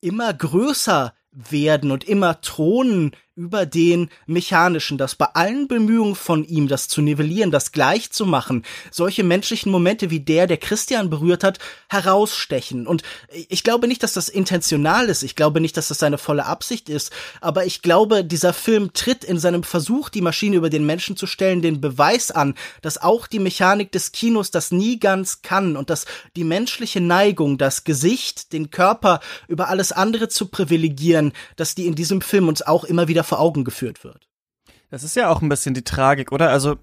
immer größer werden und immer thronen über den mechanischen, dass bei allen Bemühungen von ihm, das zu nivellieren, das gleich zu machen, solche menschlichen Momente wie der, der Christian berührt hat, herausstechen. Und ich glaube nicht, dass das intentional ist. Ich glaube nicht, dass das seine volle Absicht ist. Aber ich glaube, dieser Film tritt in seinem Versuch, die Maschine über den Menschen zu stellen, den Beweis an, dass auch die Mechanik des Kinos das nie ganz kann und dass die menschliche Neigung, das Gesicht, den Körper über alles andere zu privilegieren, dass die in diesem Film uns auch immer wieder vor Augen geführt wird. Das ist ja auch ein bisschen die Tragik, oder? Also,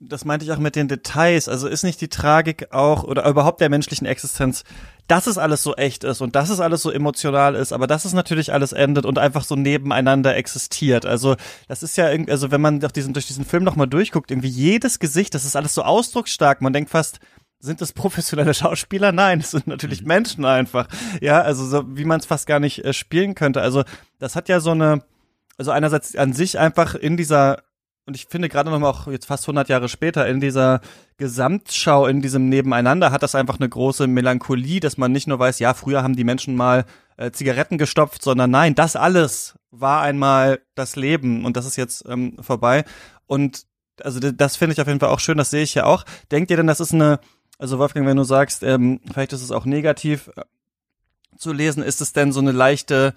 das meinte ich auch mit den Details. Also ist nicht die Tragik auch oder überhaupt der menschlichen Existenz, dass es alles so echt ist und dass es alles so emotional ist, aber dass es natürlich alles endet und einfach so nebeneinander existiert. Also das ist ja irgendwie, also wenn man durch diesen, durch diesen Film nochmal durchguckt, irgendwie jedes Gesicht, das ist alles so ausdrucksstark. Man denkt fast, sind das professionelle Schauspieler? Nein, es sind natürlich mhm. Menschen einfach. Ja, also so wie man es fast gar nicht äh, spielen könnte. Also das hat ja so eine also einerseits an sich einfach in dieser und ich finde gerade noch mal auch jetzt fast 100 Jahre später in dieser Gesamtschau, in diesem Nebeneinander hat das einfach eine große Melancholie, dass man nicht nur weiß, ja, früher haben die Menschen mal äh, Zigaretten gestopft, sondern nein, das alles war einmal das Leben und das ist jetzt ähm, vorbei. Und also das finde ich auf jeden Fall auch schön, das sehe ich ja auch. Denkt ihr denn, das ist eine, also Wolfgang, wenn du sagst, ähm, vielleicht ist es auch negativ, zu lesen. Ist es denn so eine leichte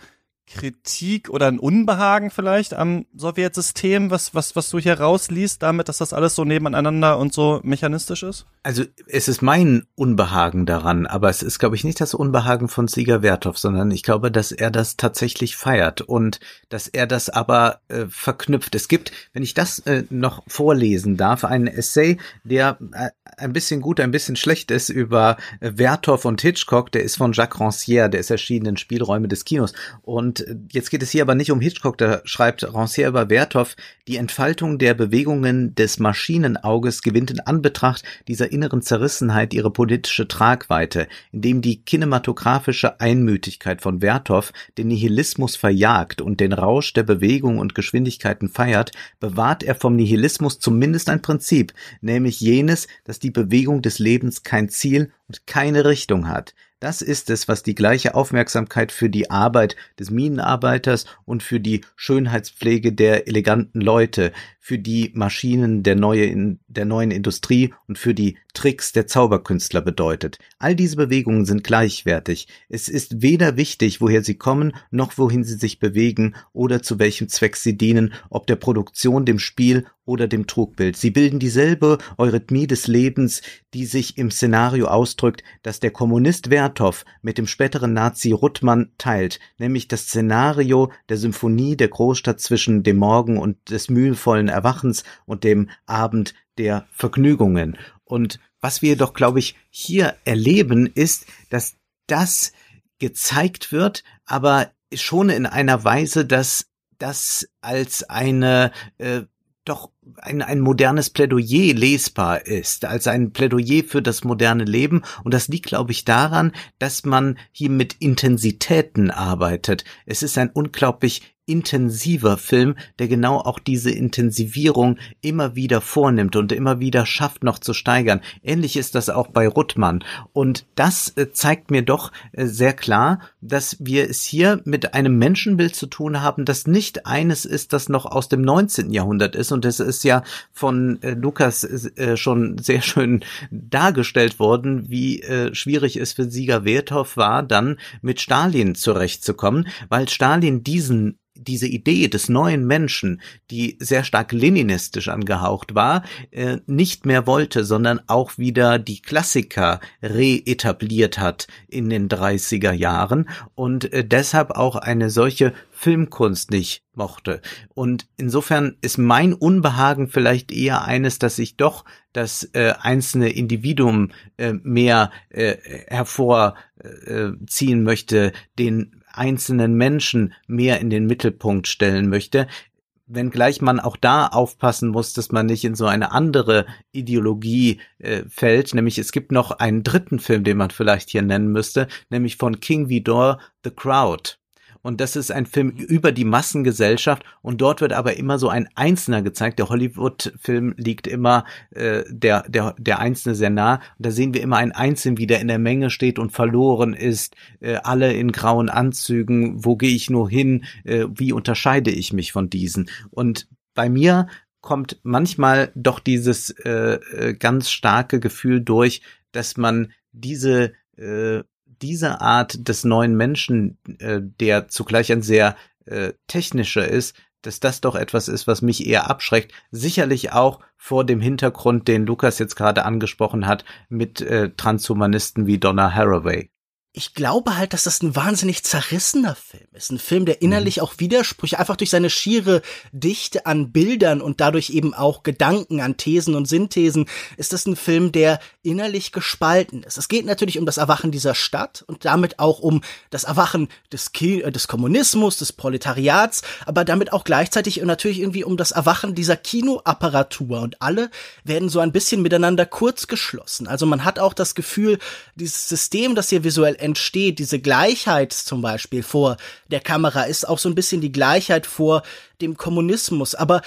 Kritik oder ein Unbehagen vielleicht am Sowjetsystem, was, was, was du hier rausliest, damit, dass das alles so nebeneinander und so mechanistisch ist? Also es ist mein Unbehagen daran, aber es ist, glaube ich, nicht das Unbehagen von Sieger Werthoff, sondern ich glaube, dass er das tatsächlich feiert und dass er das aber äh, verknüpft. Es gibt, wenn ich das äh, noch vorlesen darf, einen Essay, der äh, ein bisschen gut, ein bisschen schlecht ist über Werthoff und Hitchcock, der ist von Jacques Rancière, der ist erschienen in Spielräume des Kinos und jetzt geht es hier aber nicht um Hitchcock, da schreibt Rancière über Werthoff, die Entfaltung der Bewegungen des Maschinenauges gewinnt in Anbetracht dieser inneren Zerrissenheit ihre politische Tragweite, indem die kinematografische Einmütigkeit von Werthoff den Nihilismus verjagt und den Rausch der Bewegung und Geschwindigkeiten feiert, bewahrt er vom Nihilismus zumindest ein Prinzip, nämlich jenes, dass die Bewegung des Lebens kein Ziel und keine Richtung hat. Das ist es, was die gleiche Aufmerksamkeit für die Arbeit des Minenarbeiters und für die Schönheitspflege der eleganten Leute, für die Maschinen der, neue, der neuen Industrie und für die Tricks der Zauberkünstler bedeutet. All diese Bewegungen sind gleichwertig. Es ist weder wichtig, woher sie kommen, noch wohin sie sich bewegen oder zu welchem Zweck sie dienen, ob der Produktion, dem Spiel oder dem Trugbild. Sie bilden dieselbe Eurythmie des Lebens, die sich im Szenario ausdrückt, das der Kommunist Werthoff mit dem späteren Nazi Ruttmann teilt, nämlich das Szenario der Symphonie der Großstadt zwischen dem Morgen und des mühevollen Erwachens und dem Abend der Vergnügungen. Und was wir doch, glaube ich, hier erleben, ist, dass das gezeigt wird, aber schon in einer Weise, dass das als eine äh, doch ein, ein modernes Plädoyer lesbar ist, als ein Plädoyer für das moderne Leben. Und das liegt, glaube ich, daran, dass man hier mit Intensitäten arbeitet. Es ist ein unglaublich intensiver Film, der genau auch diese Intensivierung immer wieder vornimmt und immer wieder schafft, noch zu steigern. Ähnlich ist das auch bei Ruttmann. Und das äh, zeigt mir doch äh, sehr klar, dass wir es hier mit einem Menschenbild zu tun haben, das nicht eines ist, das noch aus dem 19. Jahrhundert ist. Und es ist ja von äh, Lukas schon sehr schön dargestellt worden, wie schwierig es für Sieger Werthoff war, dann mit Stalin zurechtzukommen, weil Stalin diesen diese Idee des neuen Menschen, die sehr stark leninistisch angehaucht war, äh, nicht mehr wollte, sondern auch wieder die Klassiker reetabliert hat in den 30er Jahren und äh, deshalb auch eine solche Filmkunst nicht mochte. Und insofern ist mein Unbehagen vielleicht eher eines, dass ich doch das äh, einzelne Individuum mehr hervorziehen möchte, den einzelnen Menschen mehr in den Mittelpunkt stellen möchte, wenngleich man auch da aufpassen muss, dass man nicht in so eine andere Ideologie äh, fällt. Nämlich es gibt noch einen dritten Film, den man vielleicht hier nennen müsste, nämlich von King Vidor, The Crowd. Und das ist ein Film über die Massengesellschaft und dort wird aber immer so ein Einzelner gezeigt. Der Hollywood-Film liegt immer äh, der, der, der Einzelne sehr nah. Und da sehen wir immer einen Einzelnen, wie der in der Menge steht und verloren ist, äh, alle in grauen Anzügen. Wo gehe ich nur hin? Äh, wie unterscheide ich mich von diesen? Und bei mir kommt manchmal doch dieses äh, äh ganz starke Gefühl durch, dass man diese äh, diese Art des neuen Menschen, äh, der zugleich ein sehr äh, technischer ist, dass das doch etwas ist, was mich eher abschreckt. Sicherlich auch vor dem Hintergrund, den Lukas jetzt gerade angesprochen hat, mit äh, Transhumanisten wie Donna Haraway ich glaube halt, dass das ein wahnsinnig zerrissener Film ist. Ein Film, der innerlich mhm. auch Widersprüche, einfach durch seine schiere Dichte an Bildern und dadurch eben auch Gedanken an Thesen und Synthesen, ist das ein Film, der innerlich gespalten ist. Es geht natürlich um das Erwachen dieser Stadt und damit auch um das Erwachen des, Ki äh, des Kommunismus, des Proletariats, aber damit auch gleichzeitig natürlich irgendwie um das Erwachen dieser Kinoapparatur und alle werden so ein bisschen miteinander kurzgeschlossen. Also man hat auch das Gefühl, dieses System, das hier visuell entsteht, diese Gleichheit zum Beispiel vor der Kamera, ist auch so ein bisschen die Gleichheit vor dem Kommunismus. Aber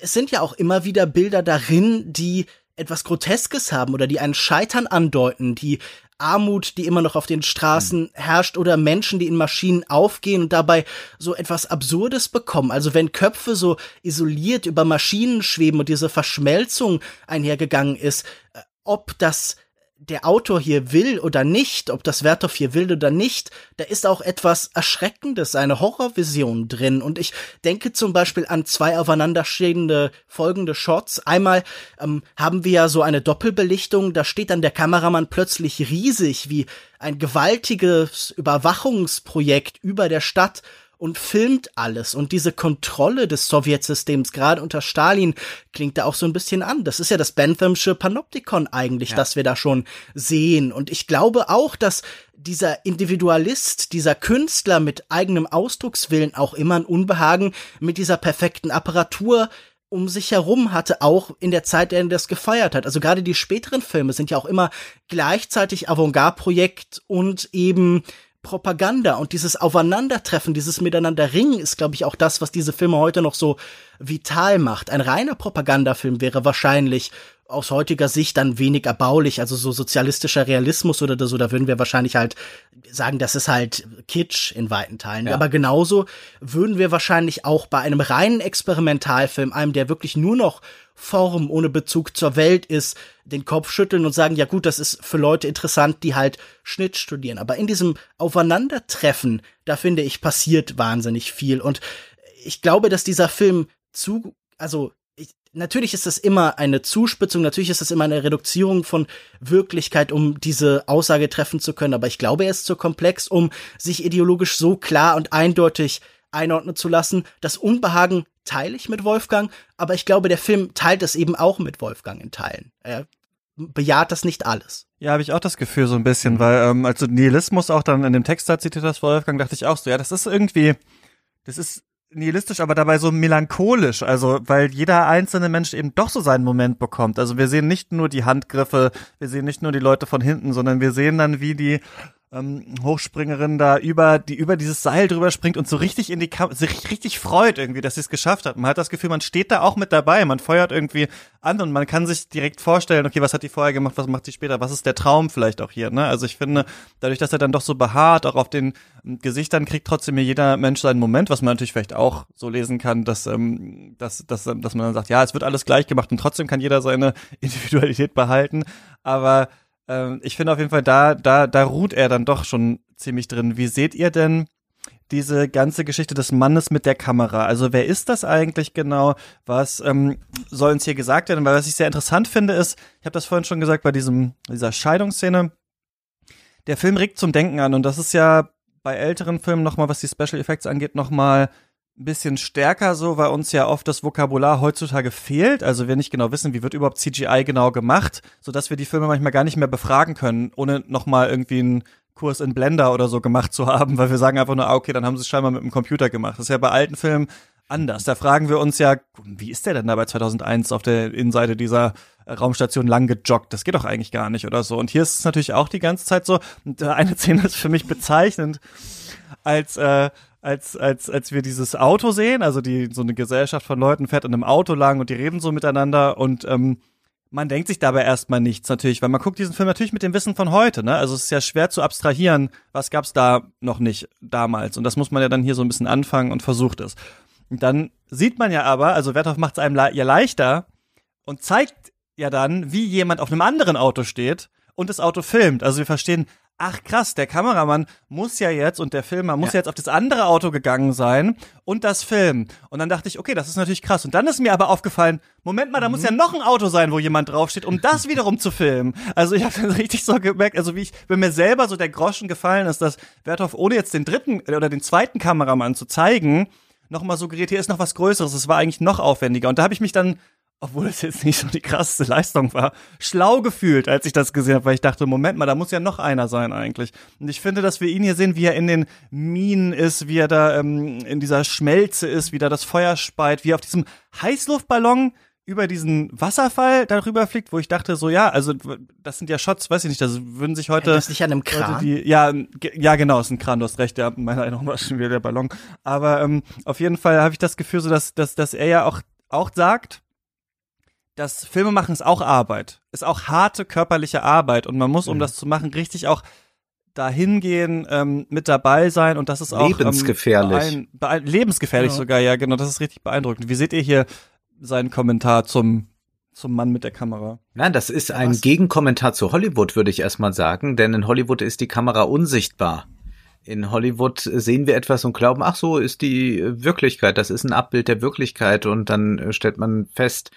es sind ja auch immer wieder Bilder darin, die etwas Groteskes haben oder die ein Scheitern andeuten, die Armut, die immer noch auf den Straßen herrscht oder Menschen, die in Maschinen aufgehen und dabei so etwas Absurdes bekommen. Also wenn Köpfe so isoliert über Maschinen schweben und diese Verschmelzung einhergegangen ist, äh, ob das der Autor hier will oder nicht, ob das Werthoff hier will oder nicht, da ist auch etwas Erschreckendes, eine Horrorvision drin. Und ich denke zum Beispiel an zwei aufeinanderstehende folgende Shots. Einmal ähm, haben wir ja so eine Doppelbelichtung, da steht dann der Kameramann plötzlich riesig wie ein gewaltiges Überwachungsprojekt über der Stadt und filmt alles. Und diese Kontrolle des Sowjetsystems, gerade unter Stalin, klingt da auch so ein bisschen an. Das ist ja das Benthamsche Panoptikon eigentlich, ja. das wir da schon sehen. Und ich glaube auch, dass dieser Individualist, dieser Künstler mit eigenem Ausdruckswillen auch immer ein Unbehagen mit dieser perfekten Apparatur um sich herum hatte, auch in der Zeit, in der er das gefeiert hat. Also gerade die späteren Filme sind ja auch immer gleichzeitig Avantgarde-Projekt und eben Propaganda und dieses Aufeinandertreffen, dieses Miteinanderringen ist, glaube ich, auch das, was diese Filme heute noch so vital macht. Ein reiner Propagandafilm wäre wahrscheinlich aus heutiger Sicht dann wenig erbaulich, also so sozialistischer Realismus oder so, da würden wir wahrscheinlich halt sagen, das ist halt Kitsch in weiten Teilen. Ja. Aber genauso würden wir wahrscheinlich auch bei einem reinen Experimentalfilm, einem, der wirklich nur noch Form ohne Bezug zur Welt ist, den Kopf schütteln und sagen, ja gut, das ist für Leute interessant, die halt Schnitt studieren. Aber in diesem Aufeinandertreffen, da finde ich, passiert wahnsinnig viel. Und ich glaube, dass dieser Film zu, also natürlich ist das immer eine Zuspitzung, natürlich ist das immer eine Reduzierung von Wirklichkeit, um diese Aussage treffen zu können, aber ich glaube, er ist zu komplex, um sich ideologisch so klar und eindeutig einordnen zu lassen. Das Unbehagen teile ich mit Wolfgang, aber ich glaube, der Film teilt es eben auch mit Wolfgang in Teilen. Er bejaht das nicht alles. Ja, habe ich auch das Gefühl so ein bisschen, weil ähm, als du Nihilismus auch dann in dem Text da zitiert hast, Wolfgang, dachte ich auch so, ja, das ist irgendwie, das ist nihilistisch, aber dabei so melancholisch, also weil jeder einzelne Mensch eben doch so seinen Moment bekommt. Also wir sehen nicht nur die Handgriffe, wir sehen nicht nur die Leute von hinten, sondern wir sehen dann, wie die ähm, Hochspringerin da über die über dieses Seil drüber springt und so richtig in die Kam sich richtig freut irgendwie, dass sie es geschafft hat. Man hat das Gefühl, man steht da auch mit dabei, man feuert irgendwie an und man kann sich direkt vorstellen, okay, was hat die vorher gemacht, was macht sie später, was ist der Traum vielleicht auch hier, ne? Also ich finde, dadurch, dass er dann doch so behaart, auch auf den ähm, Gesichtern kriegt trotzdem jeder Mensch seinen Moment, was man natürlich vielleicht auch so lesen kann, dass ähm, dass, dass, dass man dann sagt, ja, es wird alles gleich gemacht und trotzdem kann jeder seine (laughs) Individualität behalten, aber ähm, ich finde auf jeden Fall, da, da, da ruht er dann doch schon ziemlich drin. Wie seht ihr denn diese ganze Geschichte des Mannes mit der Kamera? Also wer ist das eigentlich genau? Was ähm, soll uns hier gesagt werden? Weil was ich sehr interessant finde ist, ich habe das vorhin schon gesagt bei diesem dieser Scheidungsszene. Der Film regt zum Denken an und das ist ja bei älteren Filmen nochmal, was die Special Effects angeht, nochmal ein bisschen stärker so, weil uns ja oft das Vokabular heutzutage fehlt. Also wir nicht genau wissen, wie wird überhaupt CGI genau gemacht, so dass wir die Filme manchmal gar nicht mehr befragen können, ohne nochmal irgendwie einen Kurs in Blender oder so gemacht zu haben, weil wir sagen einfach nur, ah, okay, dann haben sie es scheinbar mit dem Computer gemacht. Das ist ja bei alten Filmen anders. Da fragen wir uns ja, wie ist der denn da bei 2001 auf der Innenseite dieser Raumstation lang gejoggt? Das geht doch eigentlich gar nicht oder so. Und hier ist es natürlich auch die ganze Zeit so. Und eine (laughs) Szene ist für mich bezeichnend, als äh, als, als, als wir dieses Auto sehen, also die, so eine Gesellschaft von Leuten fährt in einem Auto lang und die reden so miteinander und ähm, man denkt sich dabei erstmal nichts natürlich, weil man guckt diesen Film natürlich mit dem Wissen von heute, ne? Also es ist ja schwer zu abstrahieren, was gab's da noch nicht damals. Und das muss man ja dann hier so ein bisschen anfangen und versucht es. Und dann sieht man ja aber, also Werthoff macht es einem ja leichter und zeigt ja dann, wie jemand auf einem anderen Auto steht und das Auto filmt. Also wir verstehen, ach krass, der Kameramann muss ja jetzt und der Filmer muss ja. jetzt auf das andere Auto gegangen sein und das filmen. Und dann dachte ich, okay, das ist natürlich krass. Und dann ist mir aber aufgefallen, Moment mal, da mhm. muss ja noch ein Auto sein, wo jemand draufsteht, um das wiederum zu filmen. Also ich habe dann (laughs) richtig so gemerkt, also wie ich, wenn mir selber so der Groschen gefallen ist, dass Werthoff, ohne jetzt den dritten oder den zweiten Kameramann zu zeigen, nochmal suggeriert, hier ist noch was Größeres, es war eigentlich noch aufwendiger. Und da habe ich mich dann obwohl es jetzt nicht so die krasseste Leistung war, schlau gefühlt, als ich das gesehen habe, weil ich dachte, Moment mal, da muss ja noch einer sein eigentlich. Und ich finde, dass wir ihn hier sehen, wie er in den Minen ist, wie er da ähm, in dieser Schmelze ist, wie da das Feuer speit, wie er auf diesem Heißluftballon über diesen Wasserfall darüber fliegt, wo ich dachte so, ja, also das sind ja Shots, weiß ich nicht, das würden sich heute... Ja, das nicht an einem Kran? Die, ja, ja, genau, ist ein Kran, du hast recht, ja, meiner Erinnerung war schon wieder der Ballon. Aber ähm, auf jeden Fall habe ich das Gefühl so, dass, dass, dass er ja auch, auch sagt, das Filmemachen ist auch Arbeit, ist auch harte körperliche Arbeit und man muss, um mhm. das zu machen, richtig auch dahin gehen, ähm, mit dabei sein und das ist auch lebensgefährlich. Ähm, beein, lebensgefährlich ja. sogar, ja, genau, das ist richtig beeindruckend. Wie seht ihr hier seinen Kommentar zum zum Mann mit der Kamera. Nein, das ist ein Was? Gegenkommentar zu Hollywood, würde ich erstmal sagen, denn in Hollywood ist die Kamera unsichtbar. In Hollywood sehen wir etwas und glauben, ach so ist die Wirklichkeit, das ist ein Abbild der Wirklichkeit und dann stellt man fest,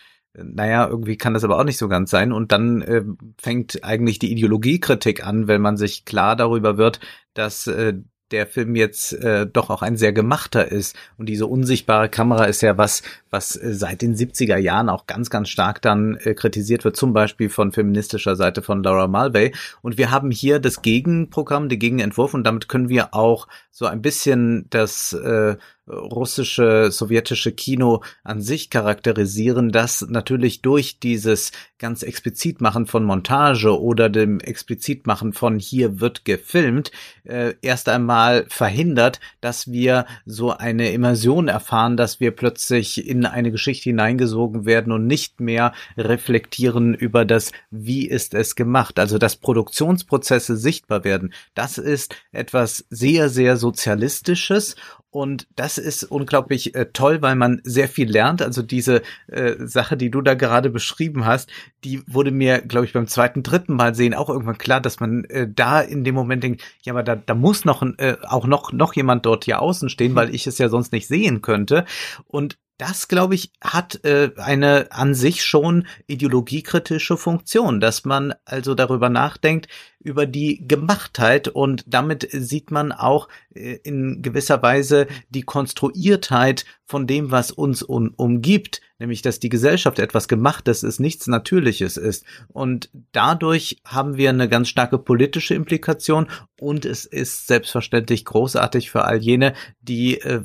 naja, irgendwie kann das aber auch nicht so ganz sein. Und dann äh, fängt eigentlich die Ideologiekritik an, wenn man sich klar darüber wird, dass äh, der Film jetzt äh, doch auch ein sehr gemachter ist. Und diese unsichtbare Kamera ist ja was, was äh, seit den 70er Jahren auch ganz, ganz stark dann äh, kritisiert wird, zum Beispiel von feministischer Seite von Laura Mulvey. Und wir haben hier das Gegenprogramm, den Gegenentwurf und damit können wir auch so ein bisschen das äh, russische, sowjetische Kino an sich charakterisieren, das natürlich durch dieses ganz explizit machen von Montage oder dem explizit machen von hier wird gefilmt, äh, erst einmal verhindert, dass wir so eine Immersion erfahren, dass wir plötzlich in eine Geschichte hineingesogen werden und nicht mehr reflektieren über das, wie ist es gemacht. Also, dass Produktionsprozesse sichtbar werden, das ist etwas sehr, sehr sozialistisches und das ist unglaublich äh, toll, weil man sehr viel lernt. Also diese äh, Sache, die du da gerade beschrieben hast, die wurde mir, glaube ich, beim zweiten, dritten Mal sehen auch irgendwann klar, dass man äh, da in dem Moment denkt, ja, aber da, da muss noch äh, auch noch, noch jemand dort hier außen stehen, mhm. weil ich es ja sonst nicht sehen könnte. Und das, glaube ich, hat äh, eine an sich schon ideologiekritische Funktion, dass man also darüber nachdenkt, über die Gemachtheit und damit sieht man auch äh, in gewisser Weise die Konstruiertheit von dem, was uns um, umgibt, nämlich dass die Gesellschaft etwas Gemachtes ist, nichts Natürliches ist. Und dadurch haben wir eine ganz starke politische Implikation und es ist selbstverständlich großartig für all jene, die äh,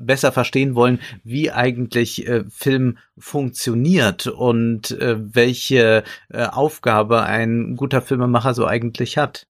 besser verstehen wollen, wie eigentlich äh, Film funktioniert und äh, welche äh, Aufgabe ein guter Filmemacher so eigentlich hat.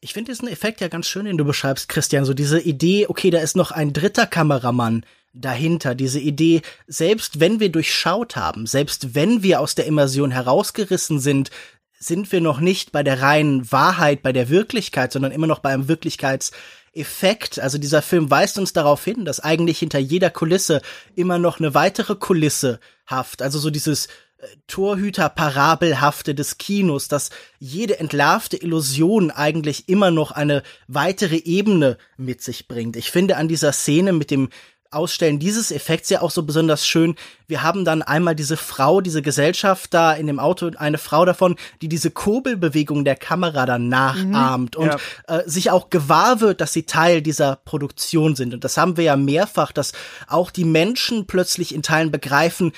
Ich finde diesen Effekt ja ganz schön, den du beschreibst, Christian. So diese Idee, okay, da ist noch ein dritter Kameramann dahinter. Diese Idee, selbst wenn wir durchschaut haben, selbst wenn wir aus der Immersion herausgerissen sind, sind wir noch nicht bei der reinen Wahrheit, bei der Wirklichkeit, sondern immer noch bei einem Wirklichkeits Effekt. Also dieser Film weist uns darauf hin, dass eigentlich hinter jeder Kulisse immer noch eine weitere Kulisse haft. Also so dieses äh, Torhüter-Parabelhafte des Kinos, dass jede entlarvte Illusion eigentlich immer noch eine weitere Ebene mit sich bringt. Ich finde an dieser Szene mit dem Ausstellen dieses Effekts ja auch so besonders schön. Wir haben dann einmal diese Frau, diese Gesellschaft da in dem Auto, eine Frau davon, die diese Kurbelbewegung der Kamera dann nachahmt mhm, und ja. äh, sich auch gewahr wird, dass sie Teil dieser Produktion sind. Und das haben wir ja mehrfach, dass auch die Menschen plötzlich in Teilen begreifen,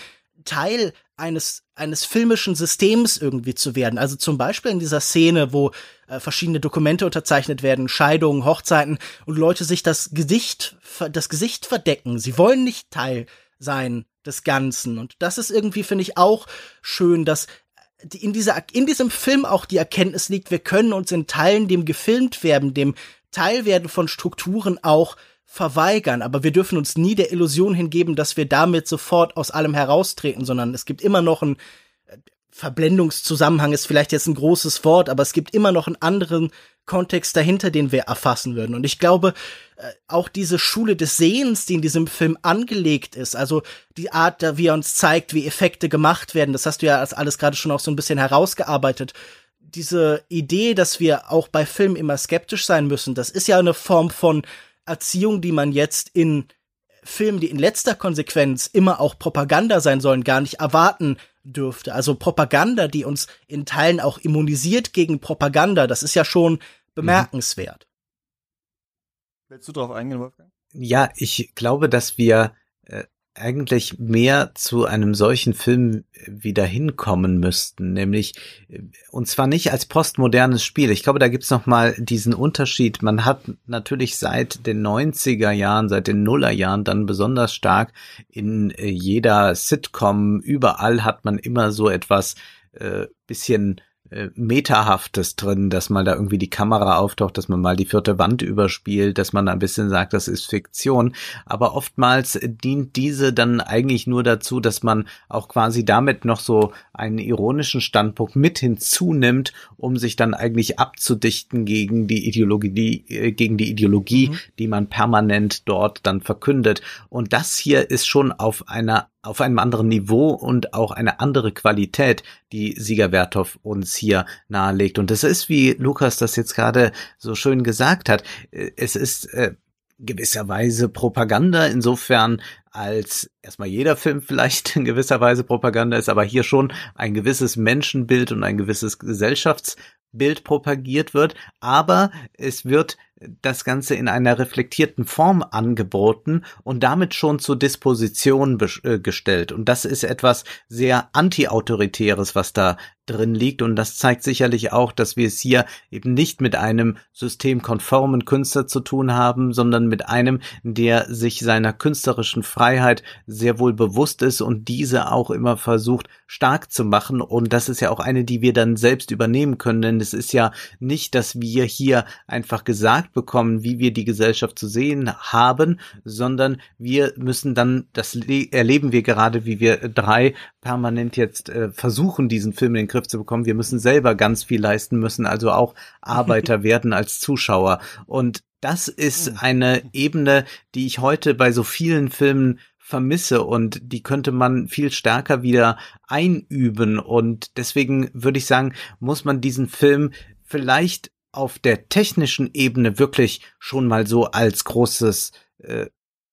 Teil eines, eines filmischen Systems irgendwie zu werden. Also zum Beispiel in dieser Szene, wo äh, verschiedene Dokumente unterzeichnet werden, Scheidungen, Hochzeiten und Leute sich das Gesicht, das Gesicht verdecken. Sie wollen nicht Teil sein des Ganzen. Und das ist irgendwie, finde ich, auch schön, dass in dieser, in diesem Film auch die Erkenntnis liegt, wir können uns in Teilen dem gefilmt werden, dem Teilwerden von Strukturen auch verweigern, aber wir dürfen uns nie der Illusion hingeben, dass wir damit sofort aus allem heraustreten, sondern es gibt immer noch ein äh, Verblendungszusammenhang ist vielleicht jetzt ein großes Wort, aber es gibt immer noch einen anderen Kontext dahinter, den wir erfassen würden. Und ich glaube, äh, auch diese Schule des Sehens, die in diesem Film angelegt ist, also die Art, wie er uns zeigt, wie Effekte gemacht werden, das hast du ja alles gerade schon auch so ein bisschen herausgearbeitet. Diese Idee, dass wir auch bei Filmen immer skeptisch sein müssen, das ist ja eine Form von Erziehung, die man jetzt in Filmen, die in letzter Konsequenz immer auch Propaganda sein sollen, gar nicht erwarten dürfte. Also Propaganda, die uns in Teilen auch immunisiert gegen Propaganda, das ist ja schon bemerkenswert. Willst du darauf eingehen, Wolfgang? Ja, ich glaube, dass wir eigentlich mehr zu einem solchen Film wieder hinkommen müssten, nämlich und zwar nicht als postmodernes Spiel. Ich glaube, da gibt's noch mal diesen Unterschied. Man hat natürlich seit den 90er Jahren, seit den Nullerjahren dann besonders stark in äh, jeder Sitcom überall hat man immer so etwas äh, bisschen äh, Metahaftes drin, dass mal da irgendwie die Kamera auftaucht, dass man mal die vierte Wand überspielt, dass man ein bisschen sagt, das ist Fiktion. Aber oftmals dient diese dann eigentlich nur dazu, dass man auch quasi damit noch so einen ironischen Standpunkt mit hinzunimmt, um sich dann eigentlich abzudichten gegen die Ideologie, die, äh, gegen die Ideologie, mhm. die man permanent dort dann verkündet. Und das hier ist schon auf einer auf einem anderen Niveau und auch eine andere Qualität, die Sieger Werthoff uns hier nahelegt. Und es ist, wie Lukas das jetzt gerade so schön gesagt hat, äh, es ist äh, gewisserweise Propaganda, insofern als erstmal jeder Film vielleicht in gewisser Weise Propaganda ist, aber hier schon ein gewisses Menschenbild und ein gewisses Gesellschaftsbild propagiert wird, aber es wird das Ganze in einer reflektierten Form angeboten und damit schon zur Disposition äh, gestellt. Und das ist etwas sehr anti-autoritäres, was da drin liegt. Und das zeigt sicherlich auch, dass wir es hier eben nicht mit einem systemkonformen Künstler zu tun haben, sondern mit einem, der sich seiner künstlerischen sehr wohl bewusst ist und diese auch immer versucht stark zu machen. Und das ist ja auch eine, die wir dann selbst übernehmen können. Denn es ist ja nicht, dass wir hier einfach gesagt bekommen, wie wir die Gesellschaft zu sehen haben, sondern wir müssen dann, das erleben wir gerade, wie wir drei permanent jetzt äh, versuchen, diesen Film in den Griff zu bekommen. Wir müssen selber ganz viel leisten, müssen also auch (laughs) Arbeiter werden als Zuschauer. Und das ist eine Ebene, die ich heute bei so vielen Filmen vermisse und die könnte man viel stärker wieder einüben und deswegen würde ich sagen, muss man diesen Film vielleicht auf der technischen Ebene wirklich schon mal so als großes, äh,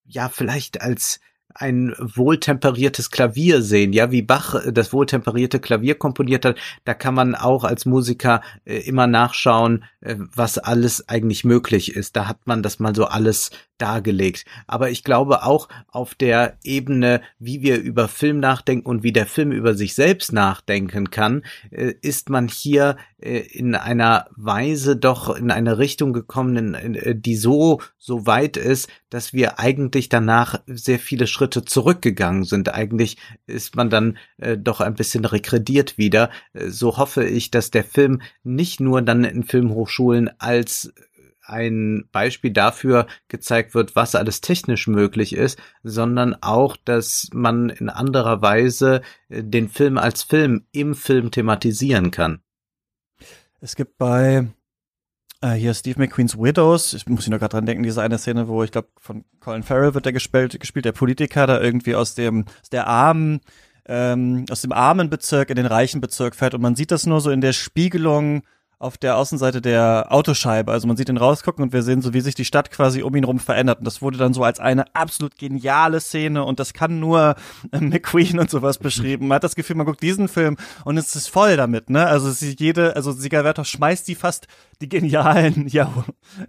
ja, vielleicht als ein wohltemperiertes Klavier sehen, ja, wie Bach das wohltemperierte Klavier komponiert hat, da kann man auch als Musiker äh, immer nachschauen, äh, was alles eigentlich möglich ist. Da hat man das mal so alles dargelegt. Aber ich glaube auch auf der Ebene, wie wir über Film nachdenken und wie der Film über sich selbst nachdenken kann, äh, ist man hier äh, in einer Weise doch in eine Richtung gekommen, äh, die so, so weit ist, dass wir eigentlich danach sehr viele Schritte zurückgegangen sind. Eigentlich ist man dann doch ein bisschen rekrediert wieder. So hoffe ich, dass der Film nicht nur dann in Filmhochschulen als ein Beispiel dafür gezeigt wird, was alles technisch möglich ist, sondern auch, dass man in anderer Weise äh, den Film als Film im Film thematisieren kann. Es gibt bei äh, hier Steve McQueens Widows, ich muss nur gerade dran denken, diese eine Szene, wo ich glaube von Colin Farrell wird der gespielt, gespielt, der Politiker, da irgendwie aus dem aus der armen ähm, aus dem armen Bezirk in den reichen Bezirk fährt und man sieht das nur so in der Spiegelung auf der Außenseite der Autoscheibe. Also man sieht ihn rausgucken und wir sehen so, wie sich die Stadt quasi um ihn rum verändert. Und das wurde dann so als eine absolut geniale Szene und das kann nur äh, McQueen und sowas beschrieben. Man hat das Gefühl, man guckt diesen Film und es ist voll damit, ne? Also es ist jede, also Sieger Werthoff schmeißt die fast die genialen, (laughs) ja,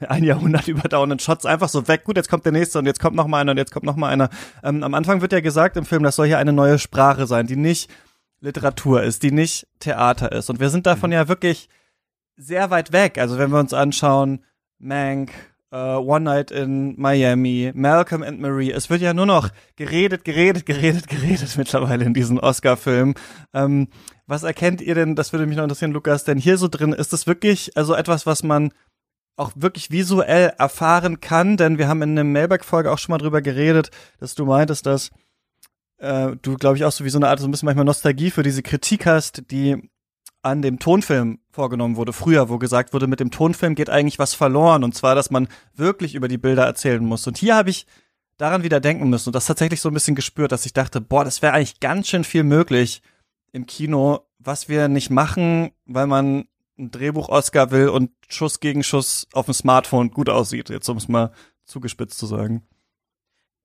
ein Jahrhundert überdauernden Shots einfach so weg. Gut, jetzt kommt der nächste und jetzt kommt noch mal einer und jetzt kommt noch mal einer. Ähm, am Anfang wird ja gesagt im Film, das soll hier eine neue Sprache sein, die nicht Literatur ist, die nicht Theater ist. Und wir sind davon mhm. ja wirklich sehr weit weg. Also wenn wir uns anschauen, Mank, uh, One Night in Miami, Malcolm and Marie, es wird ja nur noch geredet, geredet, geredet, geredet mittlerweile in diesen Oscar-Filmen. Ähm, was erkennt ihr denn, das würde mich noch interessieren, Lukas, denn hier so drin, ist das wirklich also etwas, was man auch wirklich visuell erfahren kann? Denn wir haben in der Mailback-Folge auch schon mal drüber geredet, dass du meintest, dass äh, du, glaube ich, auch so wie so eine Art, so ein bisschen manchmal Nostalgie für diese Kritik hast, die an dem Tonfilm vorgenommen wurde, früher, wo gesagt wurde, mit dem Tonfilm geht eigentlich was verloren, und zwar, dass man wirklich über die Bilder erzählen muss. Und hier habe ich daran wieder denken müssen und das tatsächlich so ein bisschen gespürt, dass ich dachte, boah, das wäre eigentlich ganz schön viel möglich im Kino, was wir nicht machen, weil man ein Drehbuch-Oscar will und Schuss gegen Schuss auf dem Smartphone gut aussieht, jetzt um es mal zugespitzt zu sagen.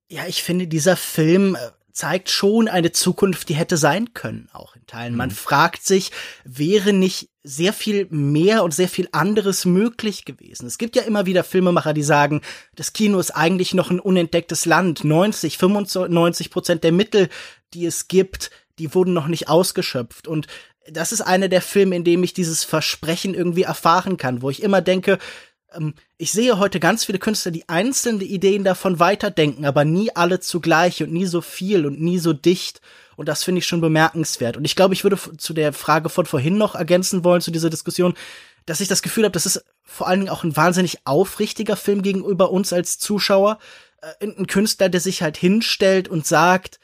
Ja, ich finde, dieser Film äh, zeigt schon eine Zukunft, die hätte sein können, auch in Teilen. Man mhm. fragt sich, wäre nicht sehr viel mehr und sehr viel anderes möglich gewesen. Es gibt ja immer wieder Filmemacher, die sagen, das Kino ist eigentlich noch ein unentdecktes Land. 90, 95 Prozent der Mittel, die es gibt, die wurden noch nicht ausgeschöpft. Und das ist einer der Filme, in dem ich dieses Versprechen irgendwie erfahren kann, wo ich immer denke, ähm, ich sehe heute ganz viele Künstler, die einzelne Ideen davon weiterdenken, aber nie alle zugleich und nie so viel und nie so dicht. Und das finde ich schon bemerkenswert. Und ich glaube, ich würde zu der Frage von vorhin noch ergänzen wollen, zu dieser Diskussion, dass ich das Gefühl habe, das ist vor allen Dingen auch ein wahnsinnig aufrichtiger Film gegenüber uns als Zuschauer. Äh, ein Künstler, der sich halt hinstellt und sagt,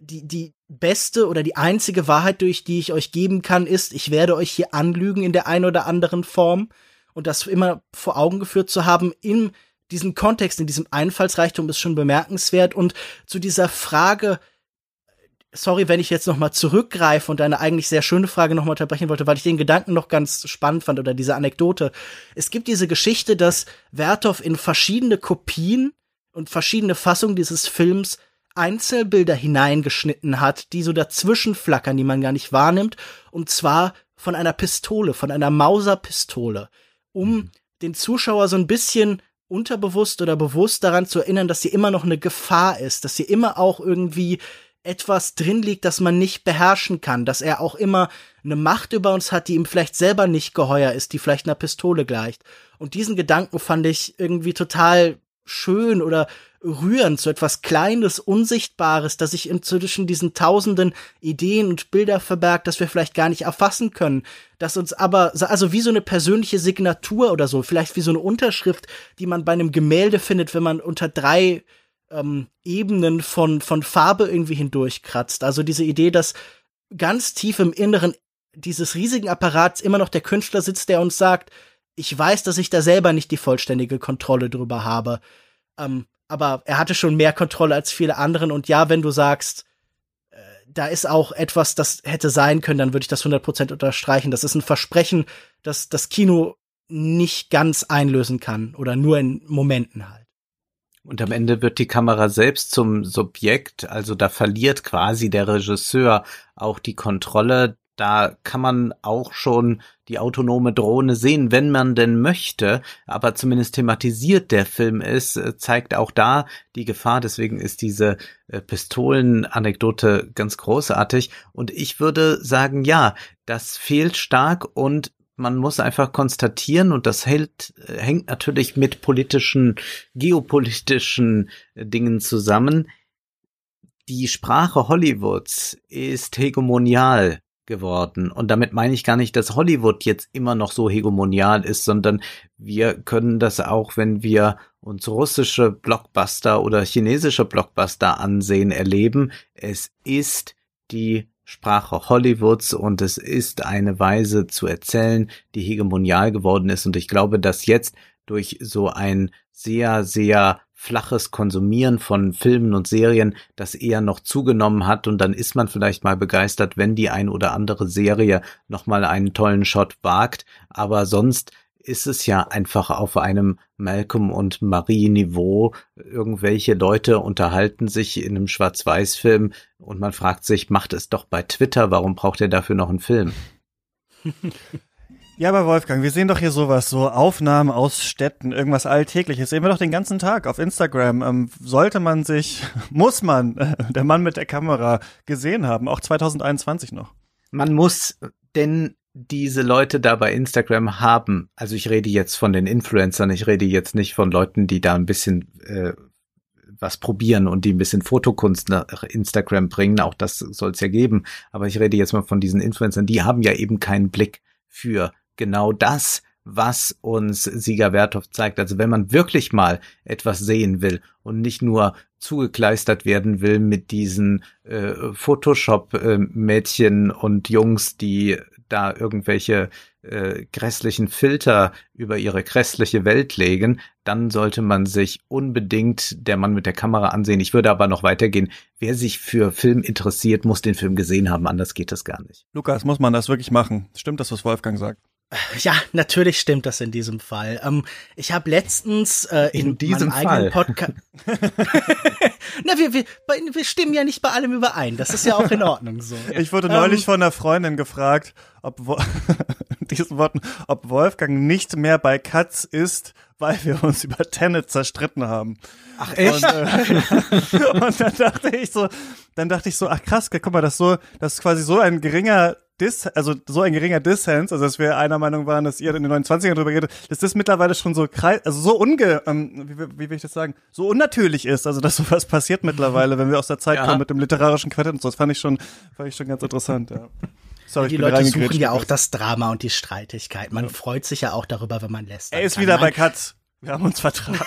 die, die beste oder die einzige Wahrheit, durch die ich euch geben kann, ist, ich werde euch hier anlügen in der einen oder anderen Form und das immer vor Augen geführt zu haben in diesem Kontext, in diesem Einfallsreichtum ist schon bemerkenswert und zu dieser Frage, sorry, wenn ich jetzt noch mal zurückgreife und eine eigentlich sehr schöne Frage noch mal unterbrechen wollte, weil ich den Gedanken noch ganz spannend fand oder diese Anekdote. Es gibt diese Geschichte, dass Werthoff in verschiedene Kopien und verschiedene Fassungen dieses Films Einzelbilder hineingeschnitten hat, die so dazwischen flackern, die man gar nicht wahrnimmt, und zwar von einer Pistole, von einer Mauserpistole, um mhm. den Zuschauer so ein bisschen unterbewusst oder bewusst daran zu erinnern, dass sie immer noch eine Gefahr ist, dass sie immer auch irgendwie etwas drin liegt, das man nicht beherrschen kann, dass er auch immer eine Macht über uns hat, die ihm vielleicht selber nicht geheuer ist, die vielleicht einer Pistole gleicht. Und diesen Gedanken fand ich irgendwie total schön oder rührend, so etwas Kleines, Unsichtbares, das sich zwischen diesen tausenden Ideen und Bilder verbergt, das wir vielleicht gar nicht erfassen können, das uns aber, also wie so eine persönliche Signatur oder so, vielleicht wie so eine Unterschrift, die man bei einem Gemälde findet, wenn man unter drei ähm, Ebenen von, von Farbe irgendwie hindurchkratzt. Also diese Idee, dass ganz tief im Inneren dieses riesigen Apparats immer noch der Künstler sitzt, der uns sagt, ich weiß, dass ich da selber nicht die vollständige Kontrolle drüber habe. Ähm, aber er hatte schon mehr Kontrolle als viele anderen. Und ja, wenn du sagst, äh, da ist auch etwas, das hätte sein können, dann würde ich das 100% unterstreichen. Das ist ein Versprechen, das das Kino nicht ganz einlösen kann oder nur in Momenten halt. Und am Ende wird die Kamera selbst zum Subjekt, also da verliert quasi der Regisseur auch die Kontrolle. Da kann man auch schon die autonome Drohne sehen, wenn man denn möchte, aber zumindest thematisiert der Film ist, äh, zeigt auch da die Gefahr. Deswegen ist diese äh, Pistolen-Anekdote ganz großartig. Und ich würde sagen, ja, das fehlt stark und man muss einfach konstatieren, und das hält, äh, hängt natürlich mit politischen, geopolitischen Dingen zusammen. Die Sprache Hollywoods ist hegemonial geworden. Und damit meine ich gar nicht, dass Hollywood jetzt immer noch so hegemonial ist, sondern wir können das auch, wenn wir uns russische Blockbuster oder chinesische Blockbuster ansehen, erleben. Es ist die Sprache Hollywoods und es ist eine Weise zu erzählen, die hegemonial geworden ist. Und ich glaube, dass jetzt durch so ein sehr, sehr flaches Konsumieren von Filmen und Serien, das eher noch zugenommen hat und dann ist man vielleicht mal begeistert, wenn die ein oder andere Serie nochmal einen tollen Shot wagt, aber sonst ist es ja einfach auf einem Malcolm und Marie Niveau. Irgendwelche Leute unterhalten sich in einem Schwarz-Weiß-Film und man fragt sich, macht es doch bei Twitter, warum braucht er dafür noch einen Film? (laughs) Ja, aber Wolfgang, wir sehen doch hier sowas, so Aufnahmen aus Städten, irgendwas Alltägliches. Sehen wir doch den ganzen Tag auf Instagram. Ähm, sollte man sich, (laughs) muss man, äh, der Mann mit der Kamera gesehen haben, auch 2021 noch. Man muss, denn diese Leute da bei Instagram haben, also ich rede jetzt von den Influencern, ich rede jetzt nicht von Leuten, die da ein bisschen äh, was probieren und die ein bisschen Fotokunst nach Instagram bringen, auch das soll es ja geben, aber ich rede jetzt mal von diesen Influencern, die haben ja eben keinen Blick für genau das, was uns Sieger Werthoff zeigt. Also wenn man wirklich mal etwas sehen will und nicht nur zugekleistert werden will mit diesen äh, Photoshop-Mädchen und Jungs, die da irgendwelche äh, grässlichen Filter über ihre grässliche Welt legen, dann sollte man sich unbedingt der Mann mit der Kamera ansehen. Ich würde aber noch weitergehen. Wer sich für Film interessiert, muss den Film gesehen haben, anders geht das gar nicht. Lukas, muss man das wirklich machen? Stimmt das, was Wolfgang sagt? (laughs) Ja, natürlich stimmt das in diesem Fall. Ähm, ich habe letztens äh, in, in diesem meinem eigenen Podcast. (laughs) Na, wir, wir, wir stimmen ja nicht bei allem überein. Das ist ja auch in Ordnung so. (laughs) Ich wurde neulich ähm, von einer Freundin gefragt, ob diesen Worten, ob Wolfgang nicht mehr bei Katz ist, weil wir uns über Tenet zerstritten haben. Ach echt? Und, äh, und dann dachte ich so, dann dachte ich so, ach krass, guck mal, das so, das ist quasi so ein geringer Dis, also so ein geringer Dissens, also dass wir einer Meinung waren, dass ihr in den 29ern drüber redet, dass das mittlerweile schon so kreis, also so unge, ähm, wie, wie will ich das sagen, so unnatürlich ist, also dass (laughs) sowas passiert mittlerweile, wenn wir aus der Zeit ja. kommen mit dem literarischen Quartett und so, das fand ich schon, fand ich schon ganz interessant, ja. Sorry, die Leute suchen ja auch das Drama und die Streitigkeit. Man ja. freut sich ja auch darüber, wenn man lässt. Er ist wieder bei Katz. Wir haben uns vertragen.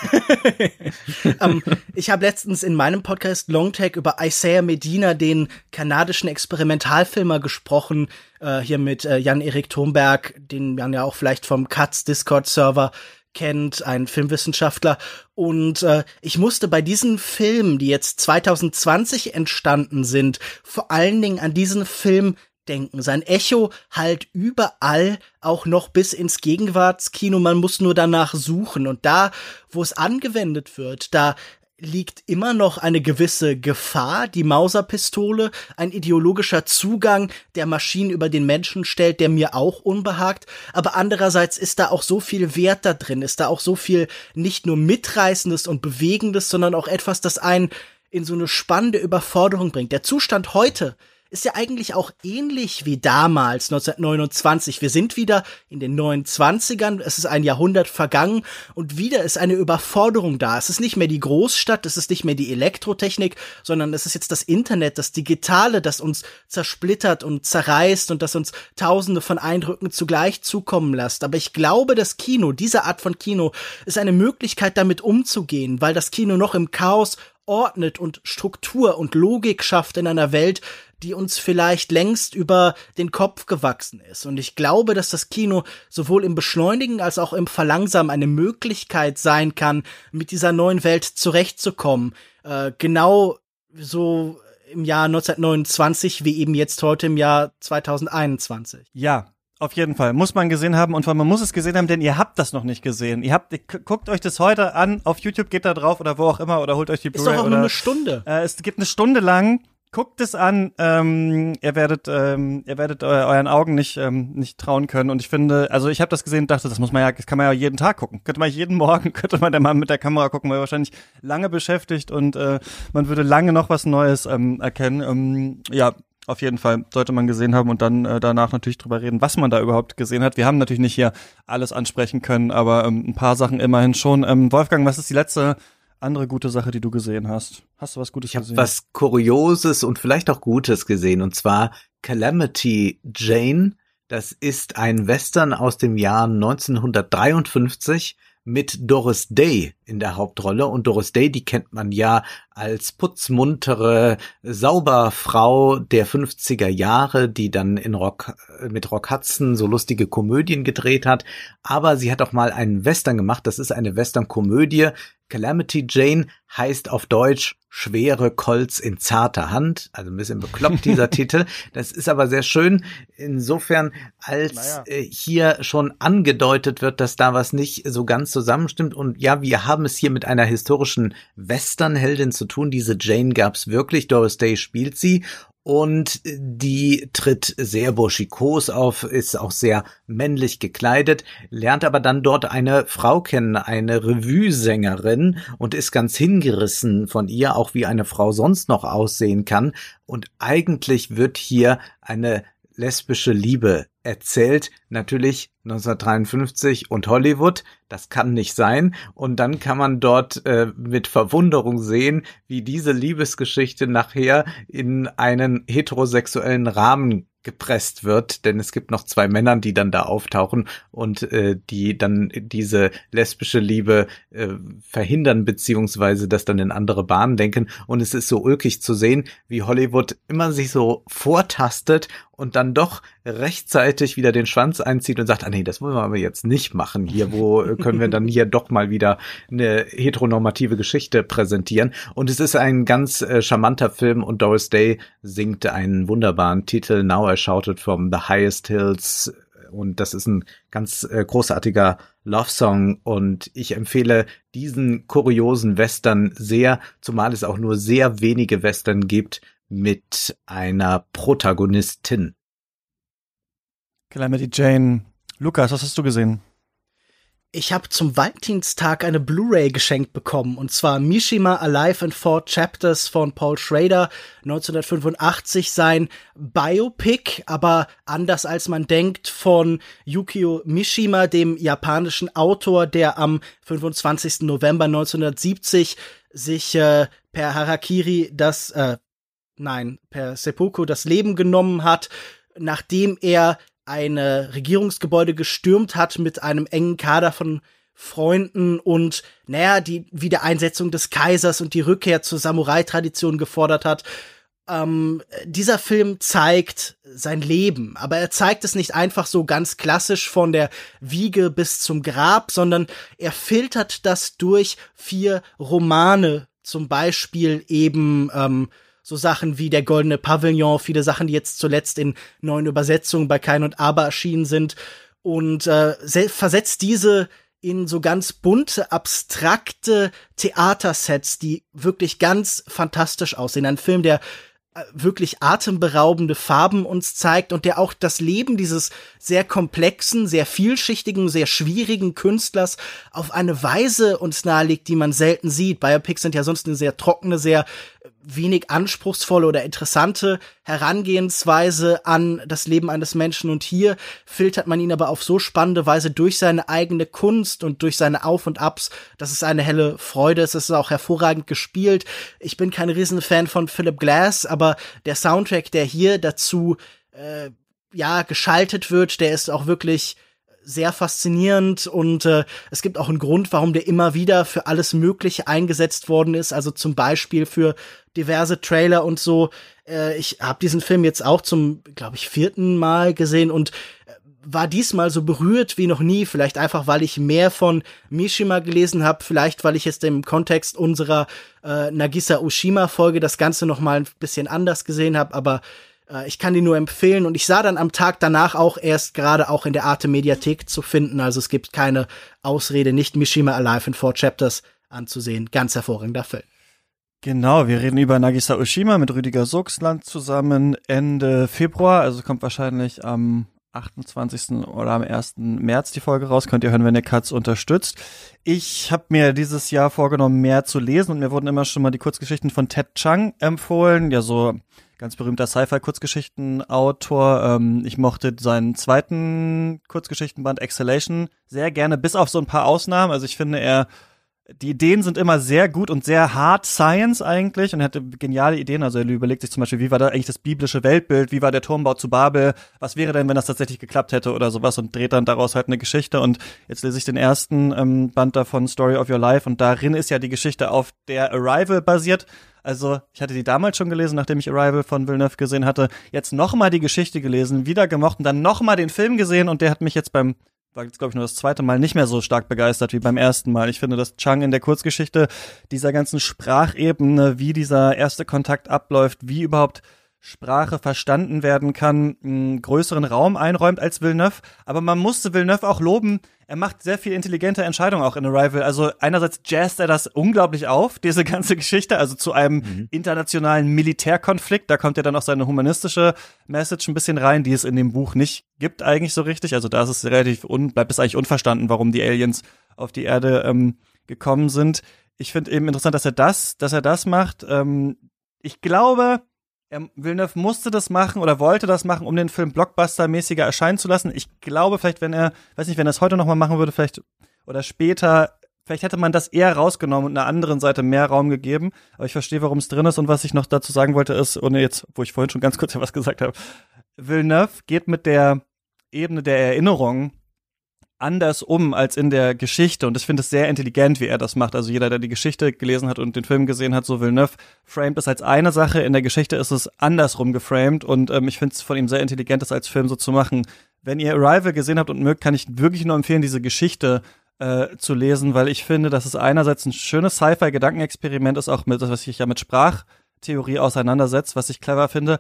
um, (laughs) ähm, ich habe letztens in meinem Podcast Longtake über Isaiah Medina, den kanadischen Experimentalfilmer, gesprochen. Äh, hier mit äh, Jan-Erik Thomberg, den man ja auch vielleicht vom Katz Discord-Server kennt, ein Filmwissenschaftler. Und äh, ich musste bei diesen Filmen, die jetzt 2020 entstanden sind, vor allen Dingen an diesen Film denken. Sein Echo halt überall, auch noch bis ins Gegenwartskino. Man muss nur danach suchen. Und da, wo es angewendet wird, da liegt immer noch eine gewisse Gefahr, die Mauserpistole, ein ideologischer Zugang, der Maschinen über den Menschen stellt, der mir auch unbehagt, aber andererseits ist da auch so viel Wert da drin, ist da auch so viel nicht nur mitreißendes und bewegendes, sondern auch etwas, das einen in so eine spannende Überforderung bringt. Der Zustand heute ist ja eigentlich auch ähnlich wie damals 1929. Wir sind wieder in den 29ern, es ist ein Jahrhundert vergangen und wieder ist eine Überforderung da. Es ist nicht mehr die Großstadt, es ist nicht mehr die Elektrotechnik, sondern es ist jetzt das Internet, das Digitale, das uns zersplittert und zerreißt und das uns tausende von Eindrücken zugleich zukommen lässt. Aber ich glaube, das Kino, diese Art von Kino, ist eine Möglichkeit damit umzugehen, weil das Kino noch im Chaos ordnet und Struktur und Logik schafft in einer Welt, die uns vielleicht längst über den Kopf gewachsen ist. Und ich glaube, dass das Kino sowohl im Beschleunigen als auch im Verlangsamen eine Möglichkeit sein kann, mit dieser neuen Welt zurechtzukommen. Äh, genau so im Jahr 1929 wie eben jetzt heute im Jahr 2021. Ja, auf jeden Fall. Muss man gesehen haben und man muss es gesehen haben, denn ihr habt das noch nicht gesehen. Ihr habt, guckt euch das heute an, auf YouTube geht da drauf oder wo auch immer oder holt euch die Blu-ray. Ist doch auch oder, nur eine Stunde. Äh, es gibt eine Stunde lang guckt es an, ähm, ihr werdet, ähm, ihr werdet eu euren Augen nicht, ähm, nicht trauen können. Und ich finde, also ich habe das gesehen und dachte, das muss man ja, das kann man ja jeden Tag gucken. Könnte man jeden Morgen, (laughs) könnte man der Mann mit der Kamera gucken, weil wahrscheinlich lange beschäftigt und äh, man würde lange noch was Neues ähm, erkennen. Ähm, ja, auf jeden Fall sollte man gesehen haben und dann äh, danach natürlich drüber reden, was man da überhaupt gesehen hat. Wir haben natürlich nicht hier alles ansprechen können, aber ähm, ein paar Sachen immerhin schon. Ähm, Wolfgang, was ist die letzte andere gute Sache, die du gesehen hast? Hast du was Gutes ich gesehen? Ich habe was Kurioses und vielleicht auch Gutes gesehen, und zwar Calamity Jane. Das ist ein Western aus dem Jahr 1953 mit Doris Day in der Hauptrolle. Und Doris Day, die kennt man ja als putzmuntere Sauberfrau der 50er Jahre, die dann in Rock, mit Rock Hudson so lustige Komödien gedreht hat. Aber sie hat auch mal einen Western gemacht. Das ist eine Western-Komödie. Calamity Jane heißt auf Deutsch schwere Colts in zarter Hand. Also ein bisschen bekloppt dieser (laughs) Titel. Das ist aber sehr schön. Insofern, als naja. äh, hier schon angedeutet wird, dass da was nicht so ganz zusammenstimmt. Und ja, wir haben es hier mit einer historischen Westernheldin zu tun. Diese Jane gab's wirklich. Doris Day spielt sie und die tritt sehr burschikos auf, ist auch sehr männlich gekleidet, lernt aber dann dort eine Frau kennen, eine Revue-Sängerin und ist ganz hingerissen von ihr, auch wie eine Frau sonst noch aussehen kann. Und eigentlich wird hier eine lesbische Liebe erzählt. Natürlich 1953 und Hollywood, das kann nicht sein. Und dann kann man dort äh, mit Verwunderung sehen, wie diese Liebesgeschichte nachher in einen heterosexuellen Rahmen gepresst wird, denn es gibt noch zwei Männern, die dann da auftauchen und äh, die dann diese lesbische Liebe äh, verhindern beziehungsweise das dann in andere Bahnen denken. Und es ist so ulkig zu sehen, wie Hollywood immer sich so vortastet und dann doch rechtzeitig wieder den Schwanz einzieht und sagt, ah nee, das wollen wir aber jetzt nicht machen. Hier, wo können wir dann hier doch mal wieder eine heteronormative Geschichte präsentieren? Und es ist ein ganz äh, charmanter Film und Doris Day singt einen wunderbaren Titel, Now I Shouted from the Highest Hills. Und das ist ein ganz äh, großartiger Love-Song und ich empfehle diesen kuriosen Western sehr, zumal es auch nur sehr wenige Western gibt, mit einer Protagonistin. Calamity Jane. Lukas, was hast du gesehen? Ich habe zum Valentinstag eine Blu-ray geschenkt bekommen und zwar Mishima Alive in Four Chapters von Paul Schrader 1985 sein Biopic, aber anders als man denkt von Yukio Mishima, dem japanischen Autor, der am 25. November 1970 sich äh, per Harakiri das äh, nein, per Seppuku das Leben genommen hat, nachdem er eine Regierungsgebäude gestürmt hat mit einem engen Kader von Freunden und, naja, die Wiedereinsetzung des Kaisers und die Rückkehr zur Samurai-Tradition gefordert hat. ähm, dieser Film zeigt sein Leben, aber er zeigt es nicht einfach so ganz klassisch von der Wiege bis zum Grab, sondern er filtert das durch vier Romane, zum Beispiel eben ähm, so Sachen wie der Goldene Pavillon, viele Sachen, die jetzt zuletzt in neuen Übersetzungen bei Kein und Aber erschienen sind und äh, versetzt diese in so ganz bunte, abstrakte Theatersets, die wirklich ganz fantastisch aussehen. Ein Film, der äh, wirklich atemberaubende Farben uns zeigt und der auch das Leben dieses sehr komplexen, sehr vielschichtigen, sehr schwierigen Künstlers auf eine Weise uns nahelegt, die man selten sieht. Biopics sind ja sonst eine sehr trockene, sehr wenig anspruchsvolle oder interessante Herangehensweise an das Leben eines Menschen und hier filtert man ihn aber auf so spannende Weise durch seine eigene Kunst und durch seine Auf und Abs, dass es eine helle Freude ist. Es ist auch hervorragend gespielt. Ich bin kein Riesenfan von Philip Glass, aber der Soundtrack, der hier dazu äh, ja geschaltet wird, der ist auch wirklich sehr faszinierend und äh, es gibt auch einen Grund, warum der immer wieder für alles Mögliche eingesetzt worden ist. Also zum Beispiel für diverse Trailer und so. Äh, ich habe diesen Film jetzt auch zum, glaube ich, vierten Mal gesehen und äh, war diesmal so berührt wie noch nie. Vielleicht einfach, weil ich mehr von Mishima gelesen habe. Vielleicht, weil ich jetzt im Kontext unserer äh, Nagisa Ushima Folge das Ganze noch mal ein bisschen anders gesehen habe. Aber äh, ich kann die nur empfehlen und ich sah dann am Tag danach auch erst gerade auch in der Arte Mediathek zu finden. Also es gibt keine Ausrede, nicht Mishima Alive in Four Chapters anzusehen. Ganz hervorragender Film. Genau, wir reden über Nagisa Oshima mit Rüdiger Suchsland zusammen Ende Februar, also kommt wahrscheinlich am 28. oder am 1. März die Folge raus. Könnt ihr hören, wenn ihr Katz unterstützt. Ich habe mir dieses Jahr vorgenommen, mehr zu lesen und mir wurden immer schon mal die Kurzgeschichten von Ted Chang empfohlen. Ja, so ganz berühmter Sci-Fi-Kurzgeschichtenautor. Ähm, ich mochte seinen zweiten Kurzgeschichtenband Exhalation sehr gerne, bis auf so ein paar Ausnahmen. Also ich finde, er die Ideen sind immer sehr gut und sehr hard Science eigentlich und er hatte geniale Ideen. Also er überlegt sich zum Beispiel, wie war da eigentlich das biblische Weltbild, wie war der Turmbau zu Babel, was wäre denn, wenn das tatsächlich geklappt hätte oder sowas und dreht dann daraus halt eine Geschichte. Und jetzt lese ich den ersten ähm, Band davon, Story of Your Life, und darin ist ja die Geschichte auf der Arrival basiert. Also ich hatte die damals schon gelesen, nachdem ich Arrival von Villeneuve gesehen hatte. Jetzt nochmal die Geschichte gelesen, wieder gemocht und dann nochmal den Film gesehen und der hat mich jetzt beim war jetzt, glaube ich, nur das zweite Mal nicht mehr so stark begeistert wie beim ersten Mal. Ich finde, dass Chang in der Kurzgeschichte dieser ganzen Sprachebene, wie dieser erste Kontakt abläuft, wie überhaupt Sprache verstanden werden kann, einen größeren Raum einräumt als Villeneuve. Aber man musste Villeneuve auch loben. Er macht sehr viel intelligente Entscheidungen auch in Arrival. Also einerseits jazzt er das unglaublich auf, diese ganze Geschichte, also zu einem mhm. internationalen Militärkonflikt. Da kommt ja dann auch seine humanistische Message ein bisschen rein, die es in dem Buch nicht gibt eigentlich so richtig. Also da ist es relativ un bleibt es eigentlich unverstanden, warum die Aliens auf die Erde ähm, gekommen sind. Ich finde eben interessant, dass er das, dass er das macht. Ähm, ich glaube, Villeneuve musste das machen oder wollte das machen, um den Film Blockbuster-mäßiger erscheinen zu lassen. Ich glaube, vielleicht, wenn er, weiß nicht, wenn er es heute nochmal machen würde, vielleicht oder später, vielleicht hätte man das eher rausgenommen und einer anderen Seite mehr Raum gegeben. Aber ich verstehe, warum es drin ist. Und was ich noch dazu sagen wollte, ist, ohne jetzt, wo ich vorhin schon ganz kurz (laughs) was gesagt habe, Villeneuve geht mit der Ebene der Erinnerung anders um als in der Geschichte und ich finde es sehr intelligent, wie er das macht. Also jeder, der die Geschichte gelesen hat und den Film gesehen hat, so Villeneuve framed es als eine Sache, in der Geschichte ist es andersrum geframed und ähm, ich finde es von ihm sehr intelligent, das als Film so zu machen. Wenn ihr Arrival gesehen habt und mögt, kann ich wirklich nur empfehlen, diese Geschichte äh, zu lesen, weil ich finde, dass es einerseits ein schönes Sci-Fi-Gedankenexperiment ist, auch mit, was sich ja mit Sprachtheorie auseinandersetzt, was ich clever finde,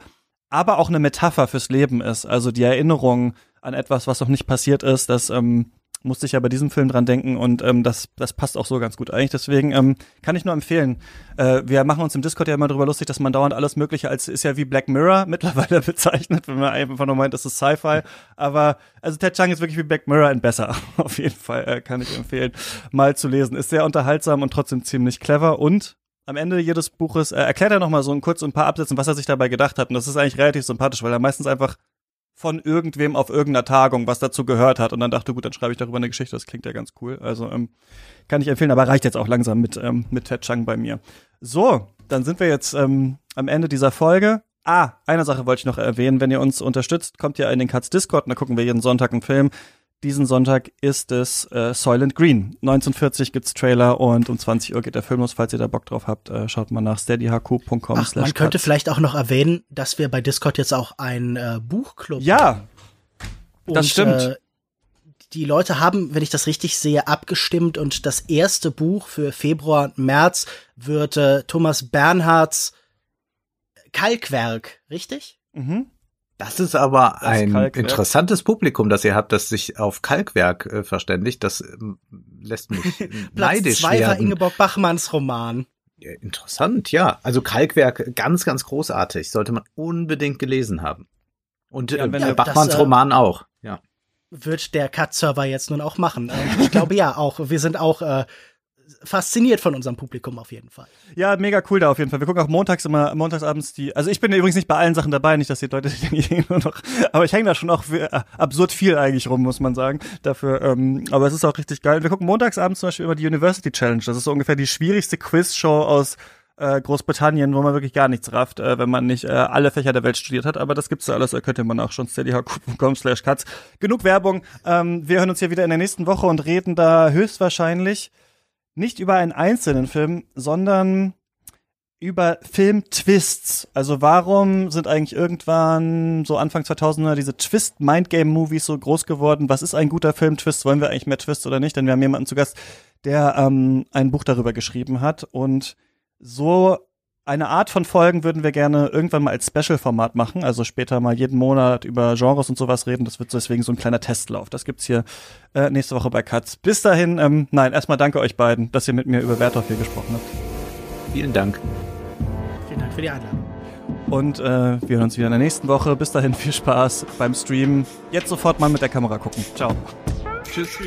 aber auch eine Metapher fürs Leben ist. Also die Erinnerung an etwas, was noch nicht passiert ist. Das ähm, musste ich ja bei diesem Film dran denken und ähm, das, das passt auch so ganz gut eigentlich. Deswegen ähm, kann ich nur empfehlen. Äh, wir machen uns im Discord ja immer drüber lustig, dass man dauernd alles Mögliche als ist ja wie Black Mirror (laughs) mittlerweile bezeichnet, wenn man einfach nur meint, das ist Sci-Fi. Aber also Ted Chang ist wirklich wie Black Mirror in besser. (laughs) Auf jeden Fall äh, kann ich empfehlen, mal zu lesen. Ist sehr unterhaltsam und trotzdem ziemlich clever und am Ende jedes Buches äh, erklärt er nochmal so ein kurz ein paar Absätze, was er sich dabei gedacht hat. Und das ist eigentlich relativ sympathisch, weil er meistens einfach von irgendwem auf irgendeiner Tagung was dazu gehört hat und dann dachte, gut, dann schreibe ich darüber eine Geschichte, das klingt ja ganz cool. Also ähm, kann ich empfehlen, aber reicht jetzt auch langsam mit, ähm, mit Ted Chang bei mir. So, dann sind wir jetzt ähm, am Ende dieser Folge. Ah, eine Sache wollte ich noch erwähnen, wenn ihr uns unterstützt, kommt ihr in den Katz Discord da gucken wir jeden Sonntag einen Film. Diesen Sonntag ist es äh, Soylent Green. 1940 gibt's Trailer und um 20 Uhr geht der Film los. Falls ihr da Bock drauf habt, äh, schaut mal nach steadyhq.com. Man könnte vielleicht auch noch erwähnen, dass wir bei Discord jetzt auch einen äh, Buchclub Ja, haben. das Und, stimmt. Äh, die Leute haben, wenn ich das richtig sehe, abgestimmt und das erste Buch für Februar und März wird äh, Thomas Bernhards Kalkwerk, richtig? mhm. Das ist aber Das ein Kalkwerk. interessantes Publikum, das ihr habt, das sich auf Kalkwerk äh, verständigt. Das ähm, lässt mich (laughs) Platz neidisch zwei war werden. Ingeborg Bachmanns Roman. Ja, Interessant, ja. Also Kalkwerk, ganz, ganz großartig. Sollte man unbedingt gelesen haben. Und Ja, äh, Bachmanns das, äh, Roman auch. Ja. Wird der Cut-Server jetzt nun auch machen. Äh, Ich glaube ja auch. Wir sind auch äh, fasziniert von unserem Publikum auf jeden Fall. Ja, mega cool da auf jeden Fall. Wir gucken auch montags immer, montagsabends die, also ich bin übrigens nicht bei allen Sachen dabei, nicht, dass die Leute (laughs) nur noch, aber ich hänge da schon auch äh, absurd viel eigentlich rum, muss man sagen, dafür, ähm, aber es ist auch richtig geil. Wir gucken montagsabends zum Beispiel immer die University Challenge, das ist so ungefähr die schwierigste Quizshow aus äh, Großbritannien, wo man wirklich gar nichts rafft, äh, wenn man nicht alle Fächer der Welt studiert hat, aber das gibt's da alles, da könnte man auch schon steadyhq.com slash cuts. Genug Werbung, ähm, wir hören uns hier wieder in der nächsten Woche und reden da höchstwahrscheinlich nicht über einen einzelnen Film, sondern über Film-Twists. Also warum sind eigentlich irgendwann so Anfang 2000er diese Twist-Mindgame-Movies so groß geworden? Was ist ein guter Film-Twist? Wollen wir eigentlich mehr Twists oder nicht? Denn wir haben jemanden zu Gast, der ähm, ein Buch darüber geschrieben hat. Und so eine Art von Folgen würden wir gerne irgendwann mal als Special-Format machen. Also später mal jeden Monat über Genres und sowas reden. Das wird deswegen so ein kleiner Testlauf. Das gibt's hier äh, nächste Woche bei Katz. Bis dahin, ähm, nein, erstmal danke euch beiden, dass ihr mit mir über Werthoff hier gesprochen habt. Vielen Dank. Vielen Dank für die Einladung. Und äh, wir hören uns wieder in der nächsten Woche. Bis dahin viel Spaß beim Stream. Jetzt sofort mal mit der Kamera gucken. Ciao. Tschüss.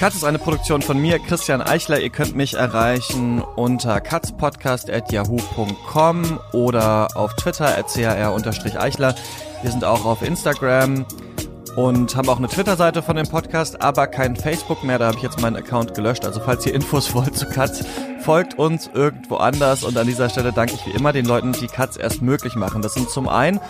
Katz ist eine Produktion von mir, Christian Eichler. Ihr könnt mich erreichen unter katzpodcast.yahoo.com oder auf Twitter at chr-eichler. Wir sind auch auf Instagram und haben auch eine Twitter-Seite von dem Podcast, aber kein Facebook mehr. Da habe ich jetzt meinen Account gelöscht. Also falls ihr Infos (laughs) wollt zu Katz, folgt uns irgendwo anders. Und an dieser Stelle danke ich wie immer den Leuten, die Katz erst möglich machen. Das sind zum einen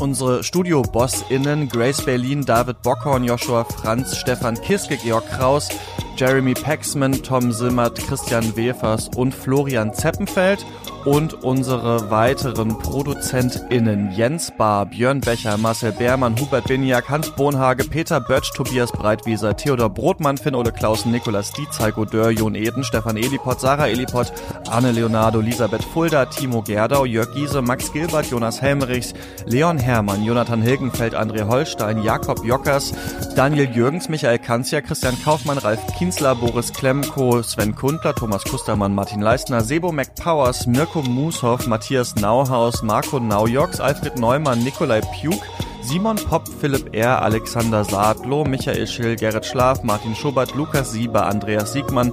unsere Studio-BossInnen Grace Berlin, David Bockhorn, Joshua Franz, Stefan Kiske, Georg Kraus, Jeremy Paxman, Tom Simmert, Christian Wefers und Florian Zeppenfeld und unsere weiteren ProduzentInnen Jens Bahr, Björn Becher, Marcel Beermann, Hubert Biniak, Hans Bohnhage, Peter Bötsch, Tobias Breitwieser, Theodor Brotmann, Finn-Ole Klausen, Nikolas Dietz, Heiko Dörr, Jon Eden, Stefan Eliport, Sarah Eliport, Arne Leonardo, Elisabeth Fulda, Timo Gerdau, Jörg Giese, Max Gilbert, Jonas Helmerichs, Leon Hermann, Jonathan Hilgenfeld, André Holstein, Jakob Jockers, Daniel Jürgens, Michael Kanzia, Christian Kaufmann, Ralf Kienzler, Boris Klemko, Sven Kundler, Thomas Kustermann, Martin Leistner, Sebo McPowers, Mirko Mushoff, Matthias Nauhaus, Marco Naujoks, Alfred Neumann, Nikolai Pjuk, Simon Popp, Philipp R., Alexander Saadlo, Michael Schill, Gerrit Schlaf, Martin Schubert, Lukas Sieber, Andreas Siegmann,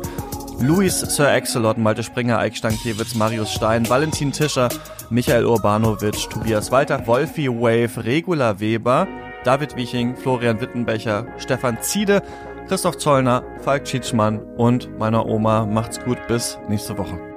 Luis Sir Excelot, Malte Springer, Eik Stankiewicz, Marius Stein, Valentin Tischer, Michael Urbanovic, Tobias Walter, Wolfi Wave, Regula Weber, David Wieching, Florian Wittenbecher, Stefan Ziede, Christoph Zollner, Falk Tschitschmann und meiner Oma. Macht's gut, bis nächste Woche.